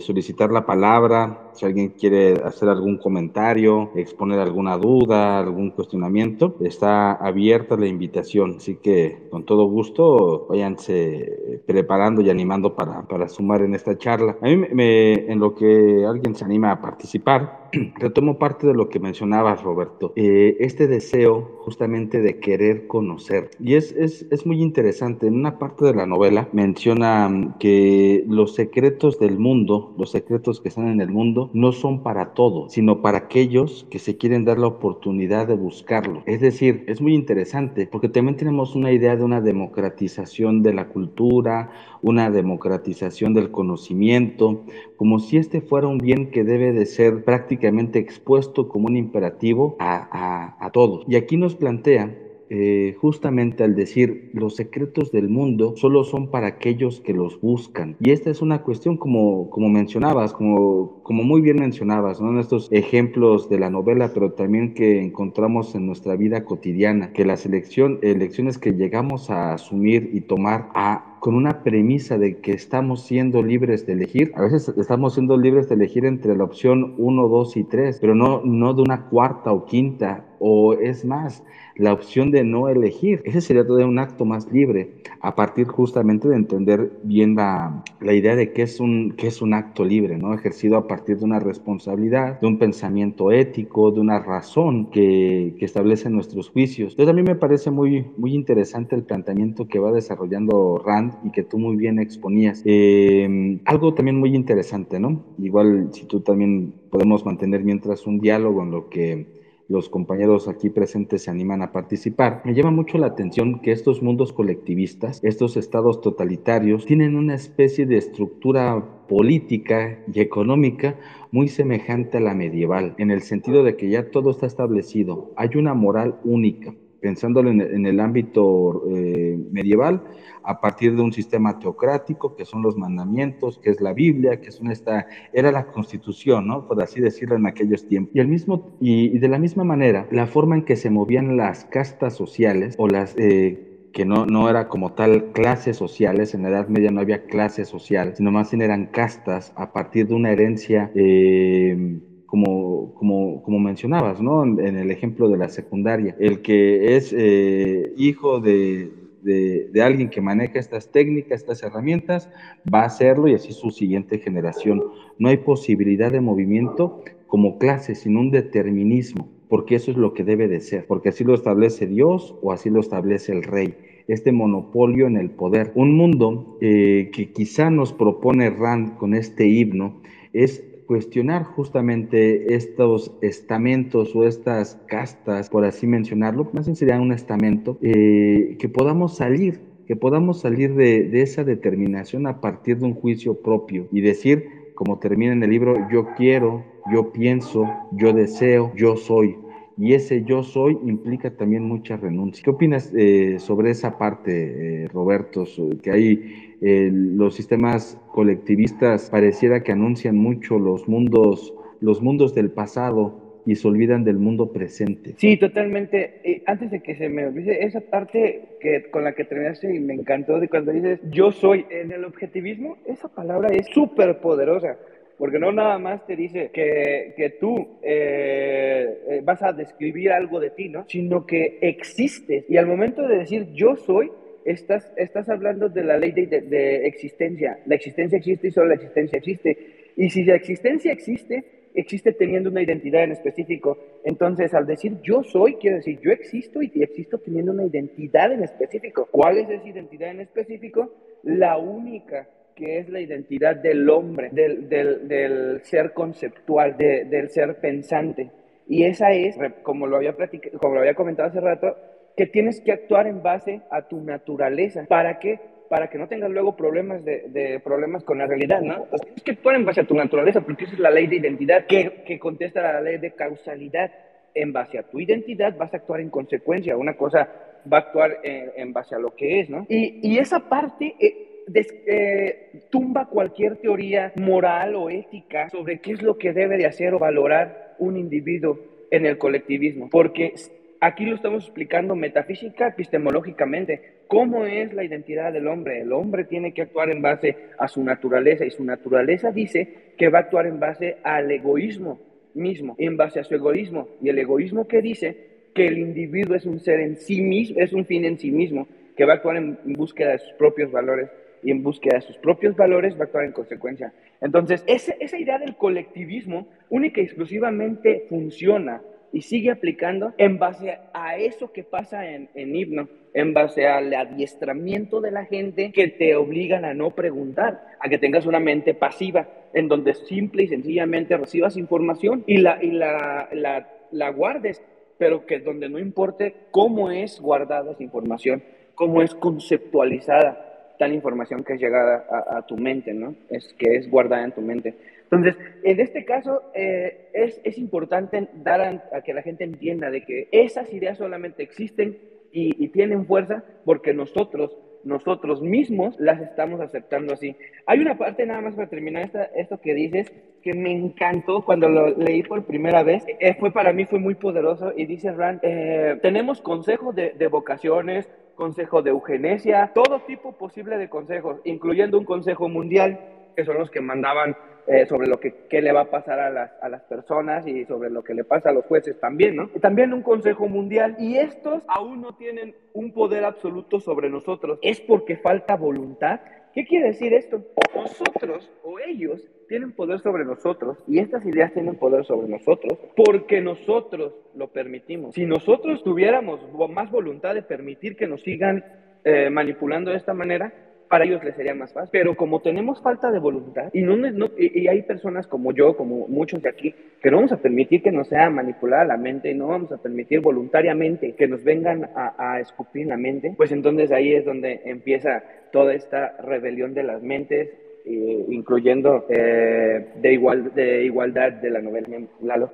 S2: solicitar la palabra, si alguien quiere hacer algún comentario, exponer alguna duda, algún cuestionamiento, está abierta la invitación. Así que con todo gusto váyanse preparando y animando para, para sumar en esta charla. A mí me, en lo que alguien se anima a participar, retomo parte de lo que mencionabas, Roberto. Eh, este deseo justamente de querer conocer. Y es, es, es muy interesante. En una parte de la novela menciona que los secretos del mundo, los secretos que están en el mundo, no son para todos, sino para aquellos que se quieren dar la oportunidad de buscarlo. Es decir, es muy interesante porque también tenemos una idea de una democratización de la cultura, una democratización del conocimiento, como si este fuera un bien que debe de ser prácticamente expuesto como un imperativo a, a todos. Y aquí nos plantea eh, justamente al decir los secretos del mundo solo son para aquellos que los buscan. Y esta es una cuestión como, como mencionabas, como, como muy bien mencionabas, ¿no? en estos ejemplos de la novela, pero también que encontramos en nuestra vida cotidiana, que las elecciones que llegamos a asumir y tomar a con una premisa de que estamos siendo libres de elegir. A veces estamos siendo libres de elegir entre la opción 1, 2 y 3, pero no, no de una cuarta o quinta, o es más, la opción de no elegir. Ese sería todo un acto más libre, a partir justamente de entender bien la, la idea de qué es, un, qué es un acto libre, ¿no? ejercido a partir de una responsabilidad, de un pensamiento ético, de una razón que, que establece nuestros juicios. Entonces a mí me parece muy, muy interesante el planteamiento que va desarrollando Rand y que tú muy bien exponías. Eh, algo también muy interesante, ¿no? Igual si tú también podemos mantener mientras un diálogo en lo que los compañeros aquí presentes se animan a participar. Me llama mucho la atención que estos mundos colectivistas, estos estados totalitarios, tienen una especie de estructura política y económica muy semejante a la medieval, en el sentido de que ya todo está establecido, hay una moral única. Pensándolo en, el ámbito eh, medieval, a partir de un sistema teocrático, que son los mandamientos, que es la Biblia, que es esta, era la constitución, ¿no? Por así decirlo en aquellos tiempos. Y, el mismo, y, de la misma manera, la forma en que se movían las castas sociales o las... Eh, que no, no era como tal clases sociales, en la Edad Media no había clases sociales, sino más bien eran castas a partir de una herencia eh, como, como, como, mencionabas, ¿no? En, el ejemplo de la secundaria, el que es eh, hijo de, de, alguien que maneja estas técnicas, estas herramientas, va a hacerlo y así su siguiente generación. No hay posibilidad de movimiento como clase, sino un determinismo, porque eso es lo que debe de ser, porque así lo establece Dios o así lo establece el rey este monopolio en el poder. Un mundo eh, que quizá nos propone Rand con este himno es cuestionar justamente estos estamentos o estas castas, por así mencionarlo, más bien sería un estamento, eh, que podamos salir, que podamos salir de, esa determinación a partir de un juicio propio y decir, como termina en el libro, yo quiero, yo pienso, yo deseo, yo soy. Y ese yo soy implica también mucha renuncia. ¿Qué opinas eh, sobre esa parte, eh, Roberto? Que hay los sistemas colectivistas pareciera que anuncian mucho los mundos, los mundos del pasado y se olvidan del mundo presente.
S3: Sí, totalmente. antes de que se me olvide, esa parte que, con la que terminaste y me encantó de cuando dices yo soy en el objetivismo, esa palabra es súper poderosa porque no nada más te dice que, que tú eh, eh, vas a describir algo de ti, ¿no? Sino que existes. Y al momento de decir yo soy, estás, estás hablando de la ley de, de, existencia. La existencia existe y solo la existencia existe. Y si la existencia existe, existe teniendo una identidad en específico. Entonces, al decir yo soy, quiere decir yo existo y existo teniendo una identidad en específico. ¿Cuál es esa identidad en específico? La única que es la identidad del hombre, del, del, del ser conceptual, del ser pensante. Y esa es, como lo había, como lo había comentado hace rato, que tienes que actuar en base a tu naturaleza. ¿Para qué? Para que no tengas luego problemas de, de problemas con la realidad, ¿no? Pues tienes que actuar en base a tu naturaleza, porque esa es la ley de identidad que, que contesta a la ley de causalidad. En base a tu identidad vas a actuar en consecuencia. Una cosa va a actuar en, en base a lo que es, ¿no? Y, y esa parte... Eh, eh, tumba cualquier teoría moral o ética sobre qué es lo que debe de hacer o valorar un individuo en el colectivismo, porque aquí lo estamos explicando metafísica, epistemológicamente, cómo es la identidad del hombre. El hombre tiene que actuar en base a su naturaleza y su naturaleza dice que va a actuar en base al egoísmo mismo, en base a su egoísmo. Y el egoísmo que dice que el individuo es un ser en sí mismo, es un fin en sí mismo, que va a actuar en búsqueda de sus propios valores y en búsqueda de sus propios valores va a actuar en consecuencia. Entonces, esa, idea del colectivismo única y exclusivamente funciona y sigue aplicando en base a eso que pasa en, en himno, en base al adiestramiento de la gente que te obligan a no preguntar, a que tengas una mente pasiva, en donde simple y sencillamente recibas información y la, y la, la, la guardes, pero que donde no importe cómo es guardada esa información, cómo es conceptualizada tal información que es llegada a, tu mente, ¿no? Es que es guardada en tu mente. Entonces, en este caso, eh, es, es, importante dar a, que la gente entienda de que esas ideas solamente existen y, y tienen fuerza porque nosotros nosotros mismos las estamos aceptando así. Hay una parte nada más para terminar esta, esto que dices que me encantó cuando lo leí por primera vez. Eh, fue para mí fue muy poderoso y dice Rand, eh, tenemos consejos de, de vocaciones, consejo de eugenesia, todo tipo posible de consejos, incluyendo un consejo mundial, que son los que mandaban eh, sobre lo que qué le va a pasar a las, a las personas y sobre lo que le pasa a los jueces también, ¿no? Y también un consejo mundial. Y estos aún no tienen un poder absoluto sobre nosotros. Es porque falta voluntad ¿Qué quiere decir esto? Nosotros o ellos tienen poder sobre nosotros y estas ideas tienen poder sobre nosotros porque nosotros lo permitimos. Si nosotros tuviéramos más voluntad de permitir que nos sigan eh, manipulando de esta manera, para ellos les sería más fácil. Pero como tenemos falta de voluntad y, no, y, hay personas como yo, como muchos de aquí, que no vamos a permitir que nos sea manipulada la mente no vamos a permitir voluntariamente que nos vengan a, escupir la mente, pues entonces ahí es donde empieza toda esta rebelión de las mentes, incluyendo eh, de, igual, de igualdad de la novela.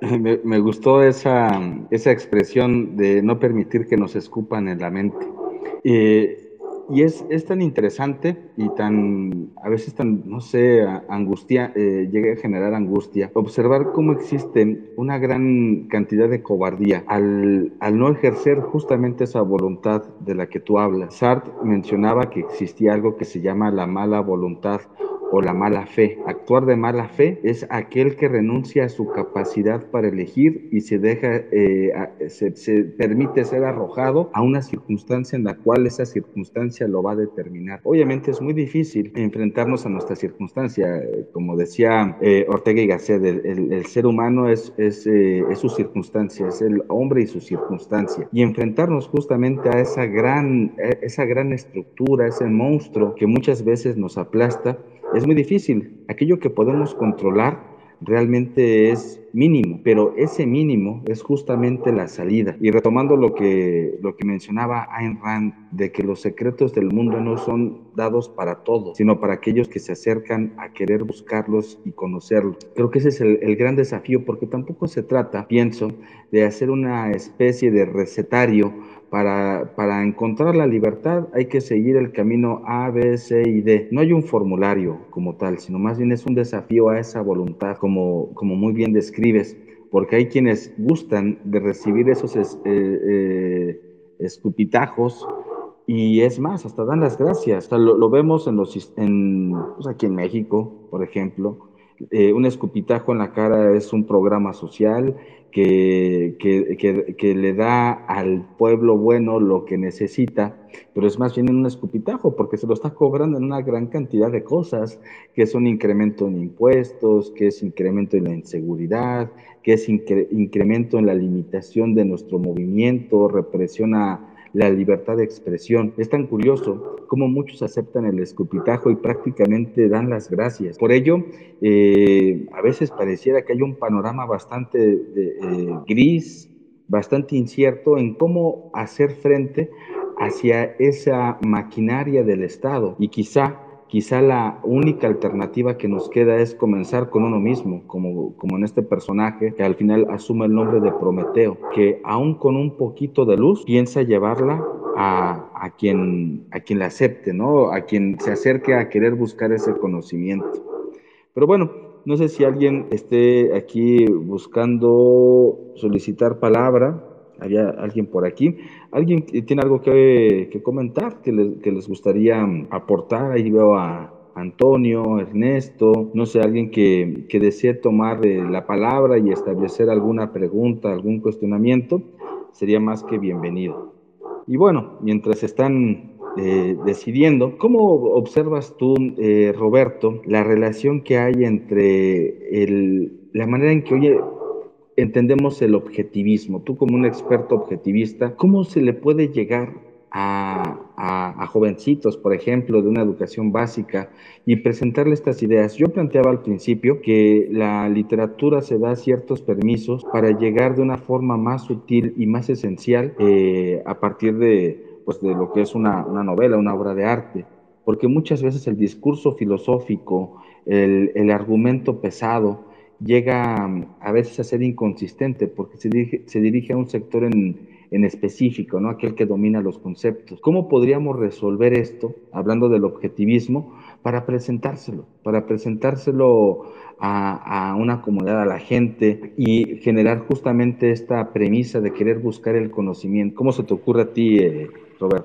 S2: Me, gustó esa, esa expresión de no permitir que nos escupan en la mente. Y es, es, tan interesante y tan, a veces tan, no sé, angustia, eh, llega a generar angustia, observar cómo existe una gran cantidad de cobardía al, al, no ejercer justamente esa voluntad de la que tú hablas. Sartre mencionaba que existía algo que se llama la mala voluntad o la mala fe. Actuar de mala fe es aquel que renuncia a su capacidad para elegir y se deja, eh, se, permite ser arrojado a una circunstancia en la cual esa circunstancia lo va a determinar. Obviamente es muy difícil enfrentarnos a nuestra circunstancia. Como decía eh, Ortega y Gasset, el, ser humano es, es, eh, es su circunstancia, es el hombre y su circunstancia. Y enfrentarnos justamente a esa gran, esa gran estructura, ese monstruo que muchas veces nos aplasta, es muy difícil. Aquello que podemos controlar realmente es mínimo, pero ese mínimo es justamente la salida. Y retomando lo que, lo que mencionaba Ayn Rand, de que los secretos del mundo no son dados para todos, sino para aquellos que se acercan a querer buscarlos y conocerlos. Creo que ese es el, el gran desafío, porque tampoco se trata, pienso, de hacer una especie de recetario para, para, encontrar la libertad hay que seguir el camino A, B, C y D. No hay un formulario como tal, sino más bien es un desafío a esa voluntad, como, como muy bien describes, porque hay quienes gustan de recibir esos eh, eh, escupitajos y es más, hasta dan las gracias. lo, vemos en los, en, pues aquí en México, por ejemplo. Eh, un escupitajo en la cara es un programa social, que, que, que, le da al pueblo bueno lo que necesita, pero es más bien un escupitajo porque se lo está cobrando en una gran cantidad de cosas, que es un incremento en impuestos, que es incremento en la inseguridad, que es incremento en la limitación de nuestro movimiento, represión a la libertad de expresión. Es tan curioso cómo muchos aceptan el escupitajo y prácticamente dan las gracias. Por ello, eh, a veces pareciera que hay un panorama bastante eh, gris, bastante incierto en cómo hacer frente hacia esa maquinaria del Estado y quizá quizá la única alternativa que nos queda es comenzar con uno mismo, como, como en este personaje que al final asume el nombre de Prometeo, que aún con un poquito de luz piensa llevarla a, a, quien, a quien la acepte, ¿no? a quien se acerque a querer buscar ese conocimiento. Pero bueno, no sé si alguien esté aquí buscando solicitar palabra. ¿Había alguien por aquí? ¿Alguien tiene algo que, que comentar que les, que les, gustaría aportar? Ahí veo a Antonio, Ernesto, no sé, alguien que, que desee tomar eh, la palabra y establecer alguna pregunta, algún cuestionamiento, sería más que bienvenido. Y bueno, mientras están eh, decidiendo. ¿Cómo observas tú, eh, Roberto, la relación que hay entre el, la manera en que hoy entendemos el objetivismo? Tú como un experto objetivista, ¿cómo se le puede llegar a, a, jovencitos, por ejemplo, de una educación básica y presentarle estas ideas. Yo planteaba al principio que la literatura se da ciertos permisos para llegar de una forma más sutil y más esencial eh, a partir de, pues, de lo que es una, una, novela, una obra de arte, porque muchas veces el discurso filosófico, el, el argumento pesado, llega a veces a ser inconsistente porque se dirige, se dirige a un sector en, en, específico, ¿no? aquel que domina los conceptos. ¿Cómo podríamos resolver esto, hablando del objetivismo, para presentárselo, para presentárselo a, a, una comunidad, a la gente y generar justamente esta premisa de querer buscar el conocimiento? ¿Cómo se te ocurre a ti, eh,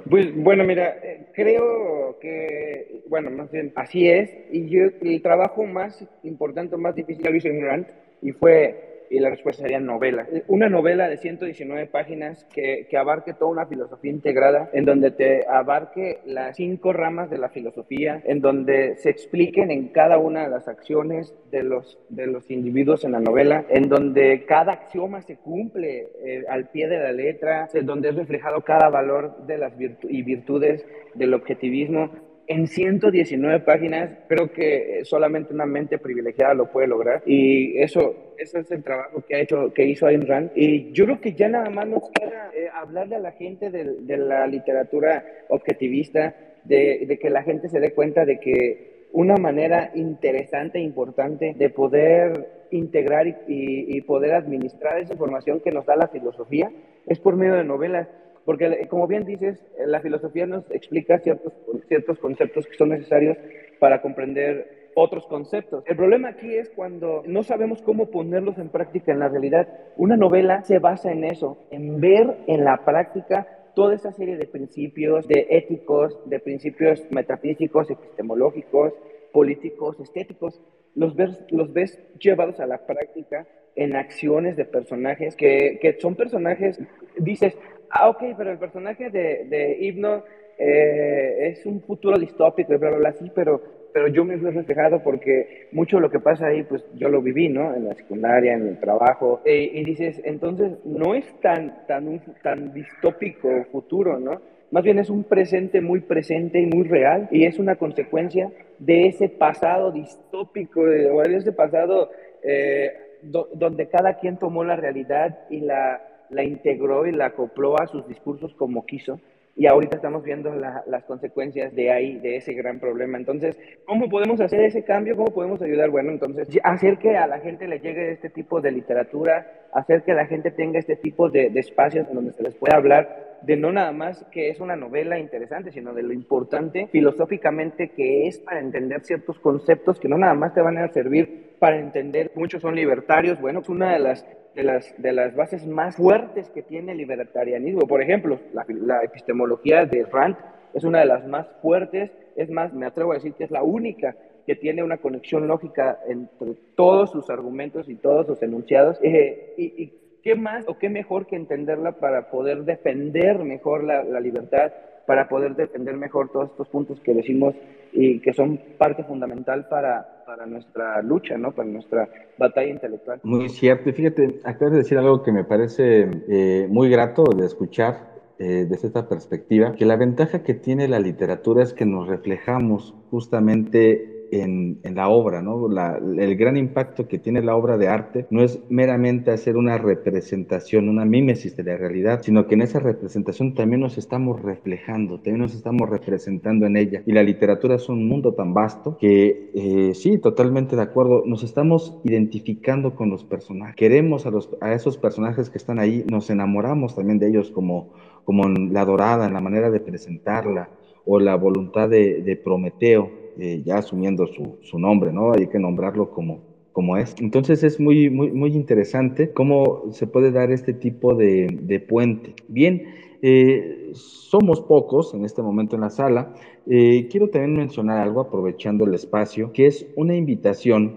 S3: Pues bueno, mira, eh, creo que, bueno, más bien así es, y yo el trabajo más importante, más difícil lo hizo Grant, y fue y la respuesta sería novela. Una novela de 119 páginas que, que, abarque toda una filosofía integrada, en donde te abarque las cinco ramas de la filosofía, en donde se expliquen en cada una de las acciones de los, de los individuos en la novela, en donde cada axioma se cumple eh, al pie de la letra, en donde es reflejado cada valor de las virtu y virtudes del objetivismo en 119 páginas, creo que solamente una mente privilegiada lo puede lograr. Y eso, eso es el trabajo que ha hecho, que hizo Ayn Rand. Y yo creo que ya nada más nos queda eh, hablarle a la gente de, la literatura objetivista, de, que la gente se dé cuenta de que una manera interesante e importante de poder integrar y poder administrar esa información que nos da la filosofía es por medio de novelas. Porque, como bien dices, la filosofía nos explica ciertos, ciertos conceptos que son necesarios para comprender otros conceptos. El problema aquí es cuando no sabemos cómo ponerlos en práctica en la realidad. Una novela se basa en eso, en ver en la práctica toda esa serie de principios, de éticos, de principios metafísicos, epistemológicos, políticos, estéticos. Los ves, los ves llevados a la práctica en acciones de personajes que, que son personajes, dices, ah, ok, pero el personaje de, de Hipno eh, es un futuro distópico bla, bla, bla, sí, pero, pero yo me veo reflejado porque mucho de lo que pasa ahí, pues yo lo viví, ¿no? En la secundaria, en el trabajo, e, y dices, entonces no es tan, tan, tan distópico futuro, ¿no? Más bien es un presente muy presente y muy real y es una consecuencia de ese pasado distópico, de, de ese pasado eh, do, donde cada quien tomó la realidad y la, la integró y la acopló a sus discursos como quiso. Y ahorita estamos viendo la, las consecuencias de ahí, de ese gran problema. Entonces, ¿cómo podemos hacer ese cambio? ¿Cómo podemos ayudar? Bueno, entonces, hacer que a la gente le llegue este tipo de literatura, hacer que la gente tenga este tipo de, de espacios en donde se les pueda hablar de no nada más que es una novela interesante, sino de lo importante filosóficamente que es para entender ciertos conceptos que no nada más te van a servir para entender, muchos son libertarios, bueno, es una de las, de las, de las bases más fuertes que tiene el libertarianismo. Por ejemplo, la, la epistemología de Rand es una de las más fuertes, es más, me atrevo a decir que es la única que tiene una conexión lógica entre todos sus argumentos y todos sus enunciados. Eh, y, y, qué más o qué mejor que entenderla para poder defender mejor la, la, libertad, para poder defender mejor todos estos puntos que decimos y que son parte fundamental para, para nuestra lucha, ¿no? Para nuestra batalla intelectual.
S2: Muy cierto. Y fíjate, acabas de decir algo que me parece eh, muy grato de escuchar eh, desde esta perspectiva, que la ventaja que tiene la literatura es que nos reflejamos justamente en, la obra, ¿no? el gran impacto que tiene la obra de arte no es meramente hacer una representación, una mímesis de la realidad, sino que en esa representación también nos estamos reflejando, también nos estamos representando en ella. Y la literatura es un mundo tan vasto que eh, sí, totalmente de acuerdo, nos estamos identificando con los personajes, queremos a, los, a esos personajes que están ahí, nos enamoramos también de ellos como, como la dorada, en la manera de presentarla, o la voluntad de, Prometeo, eh, ya asumiendo su, nombre, ¿no? Hay que nombrarlo como, como es. Entonces es muy, muy, muy interesante cómo se puede dar este tipo de, de puente. Bien, eh, somos pocos en este momento en la sala. Eh, quiero también mencionar algo, aprovechando el espacio, que es una invitación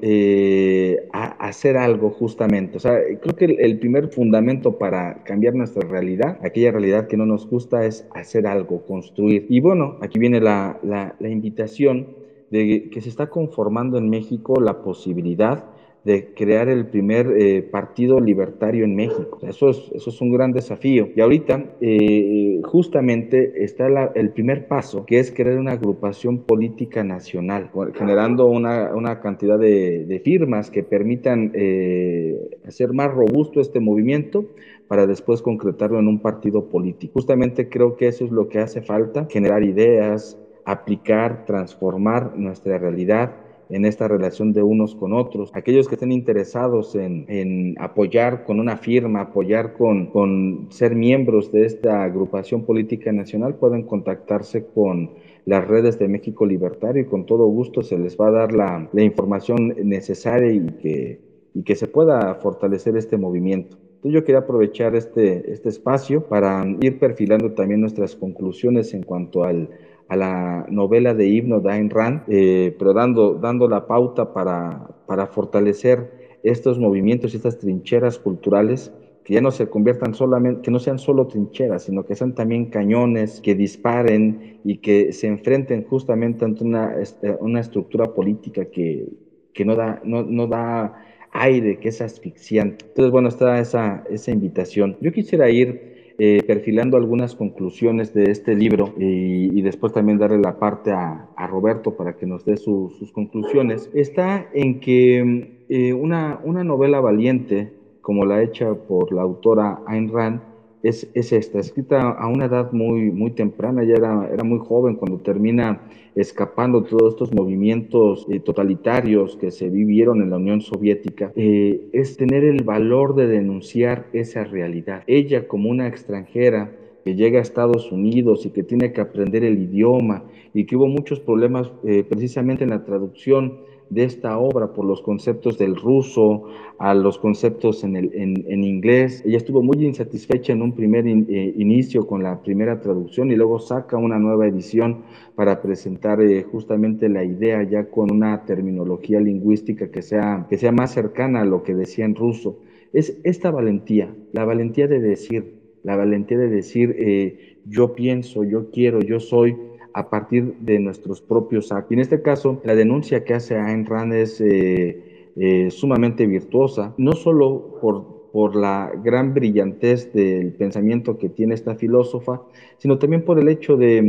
S2: a hacer algo justamente. O sea, creo que el, primer fundamento para cambiar nuestra realidad, aquella realidad que no nos gusta, es hacer algo, construir. Y bueno, aquí viene la, la invitación de que se está conformando en México la posibilidad de crear el primer eh, partido libertario en México. Eso es, eso es un gran desafío. Y ahorita eh, justamente está el primer paso, que es crear una agrupación política nacional, generando una, una cantidad de, firmas que permitan eh, hacer más robusto este movimiento para después concretarlo en un partido político. Justamente creo que eso es lo que hace falta, generar ideas, aplicar, transformar nuestra realidad en esta relación de unos con otros. Aquellos que estén interesados en, apoyar con una firma, apoyar con, con, ser miembros de esta agrupación política nacional, pueden contactarse con las redes de México Libertario y con todo gusto se les va a dar la, la información necesaria y que, y que se pueda fortalecer este movimiento. Yo quería aprovechar este, este espacio para ir perfilando también nuestras conclusiones en cuanto al a la novela de himno de Ayn Rand, eh, pero dando, dando la pauta para, para fortalecer estos movimientos y estas trincheras culturales que ya no se conviertan solamente, que no sean solo trincheras, sino que sean también cañones, que disparen y que se enfrenten justamente ante una, este, una estructura política que, que no, da, no, no da aire, que es asfixiante. Entonces, bueno, está esa, esa invitación. Yo quisiera ir eh, perfilando algunas conclusiones de este libro y, después también darle la parte a, Roberto para que nos dé sus conclusiones, está en que eh, una, una novela valiente, como la hecha por la autora Ayn Rand, es, esta, escrita a una edad muy, muy temprana, ya era, era muy joven cuando termina escapando todos estos movimientos eh, totalitarios que se vivieron en la Unión Soviética, eh, es tener el valor de denunciar esa realidad. Ella como una extranjera que llega a Estados Unidos y que tiene que aprender el idioma y que hubo muchos problemas eh, precisamente en la traducción de esta obra por los conceptos del ruso, a los conceptos en, el, en, inglés. Ella estuvo muy insatisfecha en un primer eh, inicio con la primera traducción y luego saca una nueva edición para presentar eh, justamente la idea ya con una terminología lingüística que sea, que sea más cercana a lo que decía en ruso. Es esta valentía, la valentía de decir, la valentía de decir eh, yo pienso, yo quiero, yo soy, a partir de nuestros propios actos. En este caso, la denuncia que hace Ayn Rand es eh, eh, sumamente virtuosa, no solo por, por la gran brillantez del pensamiento que tiene esta filósofa, sino también por el hecho de,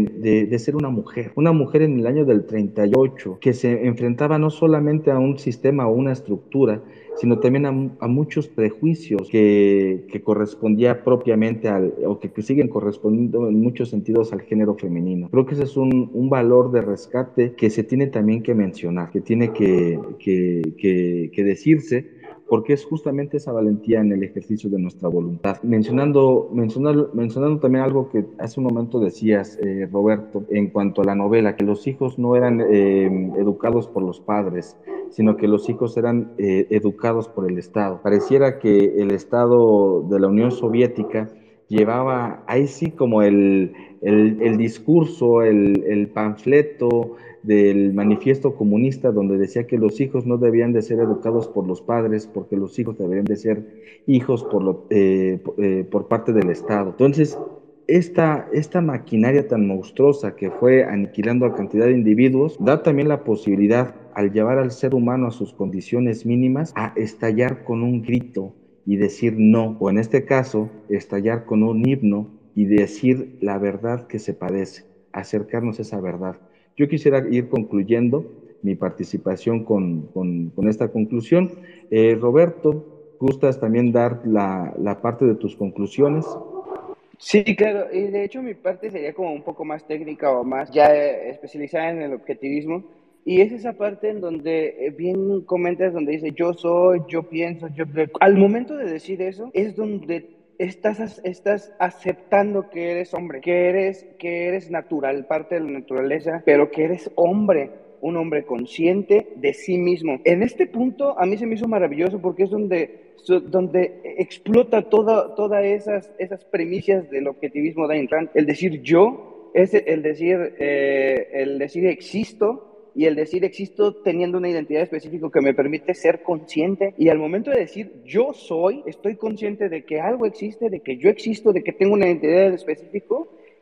S2: de, ser una mujer, una mujer en el año del 38, que se enfrentaba no solamente a un sistema o una estructura, sino también a, muchos prejuicios que, que, correspondía propiamente al, o que, siguen correspondiendo en muchos sentidos al género femenino. Creo que ese es un, un valor de rescate que se tiene también que mencionar, que tiene que, que, que decirse porque es justamente esa valentía en el ejercicio de nuestra voluntad. Mencionando, mencionando, mencionando también algo que hace un momento decías, eh, Roberto, en cuanto a la novela, que los hijos no eran eh, educados por los padres, sino que los hijos eran eh, educados por el Estado. Pareciera que el Estado de la Unión Soviética llevaba ahí sí como el, el, el discurso, el, el panfleto, del manifiesto comunista donde decía que los hijos no debían de ser educados por los padres porque los hijos deberían de ser hijos por, lo, eh, eh, por parte del Estado. Entonces, esta, esta maquinaria tan monstruosa que fue aniquilando a cantidad de individuos da también la posibilidad, al llevar al ser humano a sus condiciones mínimas, a estallar con un grito y decir no, o en este caso, estallar con un himno y decir la verdad que se padece, acercarnos a esa verdad. Yo quisiera ir concluyendo mi participación con, esta conclusión. Eh, Roberto, ¿gustas también dar la, la parte de tus conclusiones?
S3: Sí, claro, y de hecho mi parte sería como un poco más técnica o más ya especializada en el objetivismo. Y es esa parte en donde eh, bien comentas, donde dice yo soy, yo pienso, yo... Al momento de decir eso, es donde estás, estás aceptando que eres hombre, que eres, que eres natural, parte de la naturaleza, pero que eres hombre un hombre consciente de sí mismo. En este punto a mí se me hizo maravilloso porque es donde, donde explota toda, todas esas, esas premisas del objetivismo de Ayn Rand. El decir yo es el decir, eh, el decir existo y el decir existo teniendo una identidad específica que me permite ser consciente y al momento de decir yo soy, estoy consciente de que algo existe, de que yo existo, de que tengo una identidad específica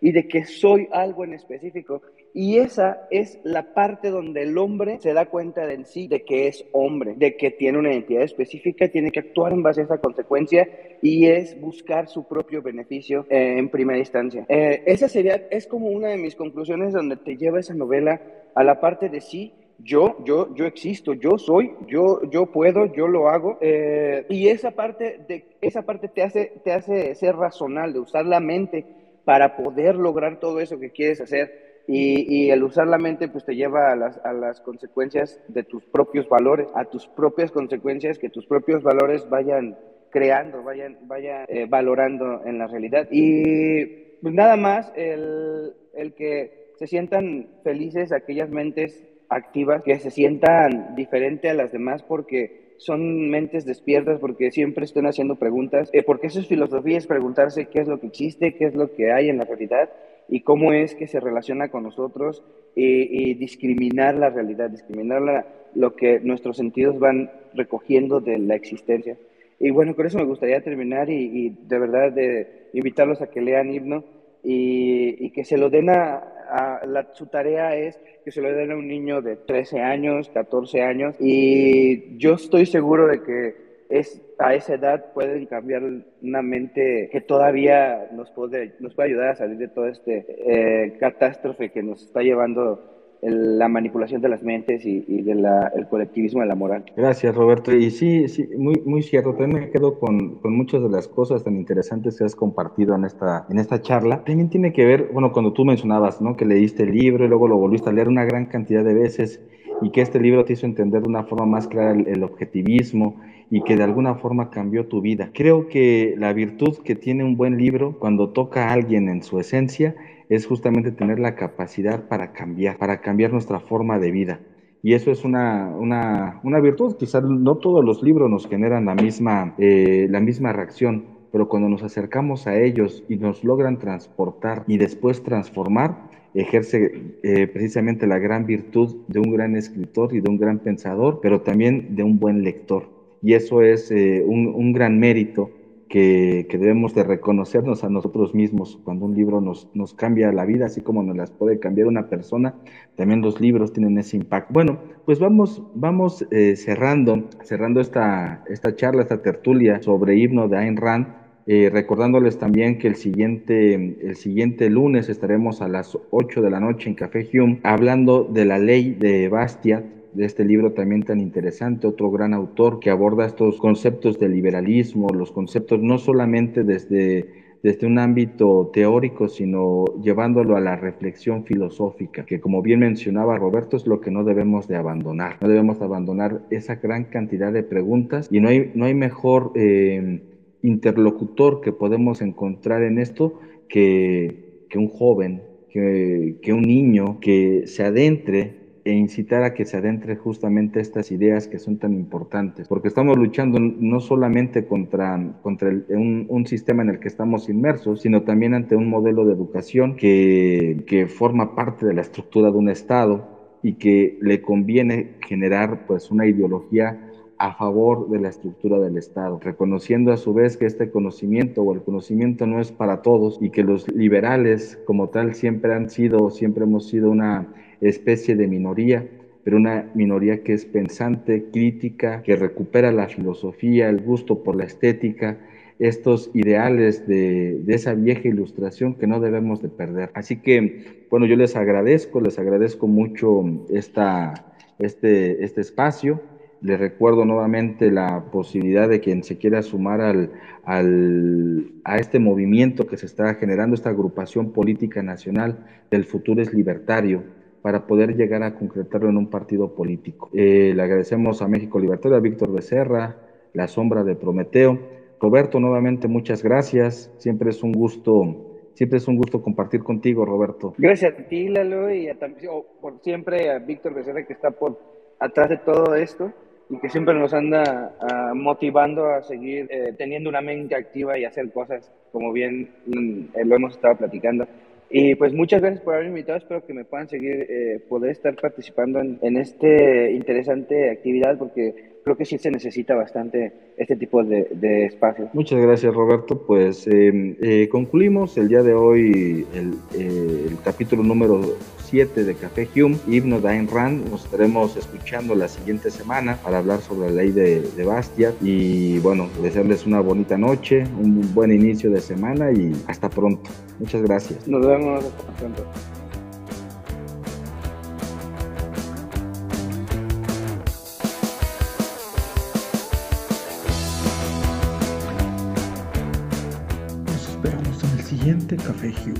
S3: y de que soy algo en específico. Y esa es la parte donde el hombre se da cuenta de sí, de que es hombre, de que tiene una identidad específica, tiene que actuar en base a esa consecuencia y es buscar su propio beneficio eh, en primera instancia. Eh, esa sería, es como una de mis conclusiones donde te lleva esa novela a la parte de sí, yo, yo, yo existo, yo soy, yo, yo puedo, yo lo hago. Eh, y esa parte, de, esa parte te, hace, te hace ser racional, de usar la mente para poder lograr todo eso que quieres hacer. Y, el usar la mente pues te lleva a las, a las, consecuencias de tus propios valores, a tus propias consecuencias, que tus propios valores vayan creando, vayan, vayan eh, valorando en la realidad. Y pues nada más el, el que se sientan felices aquellas mentes activas, que se sientan diferente a las demás porque son mentes despiertas porque siempre están haciendo preguntas, eh, porque eso es filosofía, preguntarse qué es lo que existe, qué es lo que hay en la realidad y cómo es que se relaciona con nosotros y, discriminar la realidad, discriminar lo que nuestros sentidos van recogiendo de la existencia. Y bueno, con eso me gustaría terminar y, de verdad de invitarlos a que lean himno y, que se lo den a, la, su tarea es que se lo den a un niño de 13 años, 14 años, y yo estoy seguro de que es, a esa edad pueden cambiar una mente que todavía nos puede, nos puede ayudar a salir de toda esta eh, catástrofe que nos está llevando la manipulación de las mentes y, del colectivismo de la moral.
S2: Gracias, Roberto. Y sí, sí muy, muy cierto. También me quedo con, con, muchas de las cosas tan interesantes que has compartido en esta, en esta charla. También tiene que ver, bueno, cuando tú mencionabas, ¿no? Que leíste el libro y luego lo volviste a leer una gran cantidad de veces y que este libro te hizo entender de una forma más clara el, objetivismo y que de alguna forma cambió tu vida. Creo que la virtud que tiene un buen libro cuando toca a alguien en su esencia es justamente tener la capacidad para cambiar, para cambiar nuestra forma de vida. Y eso es una, una, una virtud. Quizás no todos los libros nos generan la misma, eh, la misma reacción, pero cuando nos acercamos a ellos y nos logran transportar y después transformar, ejerce eh, precisamente la gran virtud de un gran escritor y de un gran pensador, pero también de un buen lector. Y eso es eh, un, un, gran mérito que, debemos de reconocernos a nosotros mismos cuando un libro nos, nos cambia la vida, así como nos las puede cambiar una persona, también los libros tienen ese impacto. Bueno, pues vamos, vamos eh, cerrando, cerrando esta, esta charla, esta tertulia sobre himno de Ayn Rand, eh, recordándoles también que el siguiente, el siguiente lunes estaremos a las 8 de la noche en Café Hume hablando de la ley de Bastiat, de este libro también tan interesante, otro gran autor que aborda estos conceptos de liberalismo, los conceptos no solamente desde, desde un ámbito teórico, sino llevándolo a la reflexión filosófica, que como bien mencionaba Roberto, es lo que no debemos de abandonar. No debemos de abandonar esa gran cantidad de preguntas y no hay, no hay mejor eh, interlocutor que podemos encontrar en esto que, que un joven, que, que un niño que se adentre e incitar a que se adentre justamente estas ideas que son tan importantes, porque estamos luchando no solamente contra, contra un, sistema en el que estamos inmersos, sino también ante un modelo de educación que, que forma parte de la estructura de un Estado y que le conviene generar pues una ideología a favor de la estructura del Estado, reconociendo a su vez que este conocimiento o el conocimiento no es para todos y que los liberales como tal siempre han sido, siempre hemos sido una especie de minoría, pero una minoría que es pensante, crítica, que recupera la filosofía, el gusto por la estética, estos ideales de, esa vieja ilustración que no debemos de perder. Así que, bueno, yo les agradezco, les agradezco mucho esta, este, este espacio. Les recuerdo nuevamente la posibilidad de quien se quiera sumar al, al, a este movimiento que se está generando, esta agrupación política nacional del futuro es libertario, para poder llegar a concretarlo en un partido político. Eh, le agradecemos a México Libertario, a Víctor Becerra, La Sombra de Prometeo. Roberto, nuevamente muchas gracias. Siempre es un gusto Siempre es un gusto compartir contigo, Roberto.
S3: Gracias a ti, Lalo, y a, por siempre a Víctor Becerra, que está por atrás de todo esto y que siempre nos anda ah, motivando a seguir eh, teniendo una mente activa y hacer cosas, como bien mm, lo hemos estado platicando. Y pues muchas gracias por haberme invitado. Espero que me puedan seguir, eh, poder estar participando en, en esta interesante actividad porque creo que sí se necesita bastante este tipo de, de espacios.
S2: Muchas gracias, Roberto. Pues em, eh, concluimos el día de hoy el, eh, el capítulo número 7 de Café Hume, Himno de Ayn Rand. Nos estaremos escuchando la siguiente semana para hablar sobre la ley de, de Bastia. Y bueno, desearles una bonita noche, un buen inicio de semana y hasta pronto. Muchas gracias.
S3: Nos vemos hasta pronto.
S1: siguiente Café Hugh,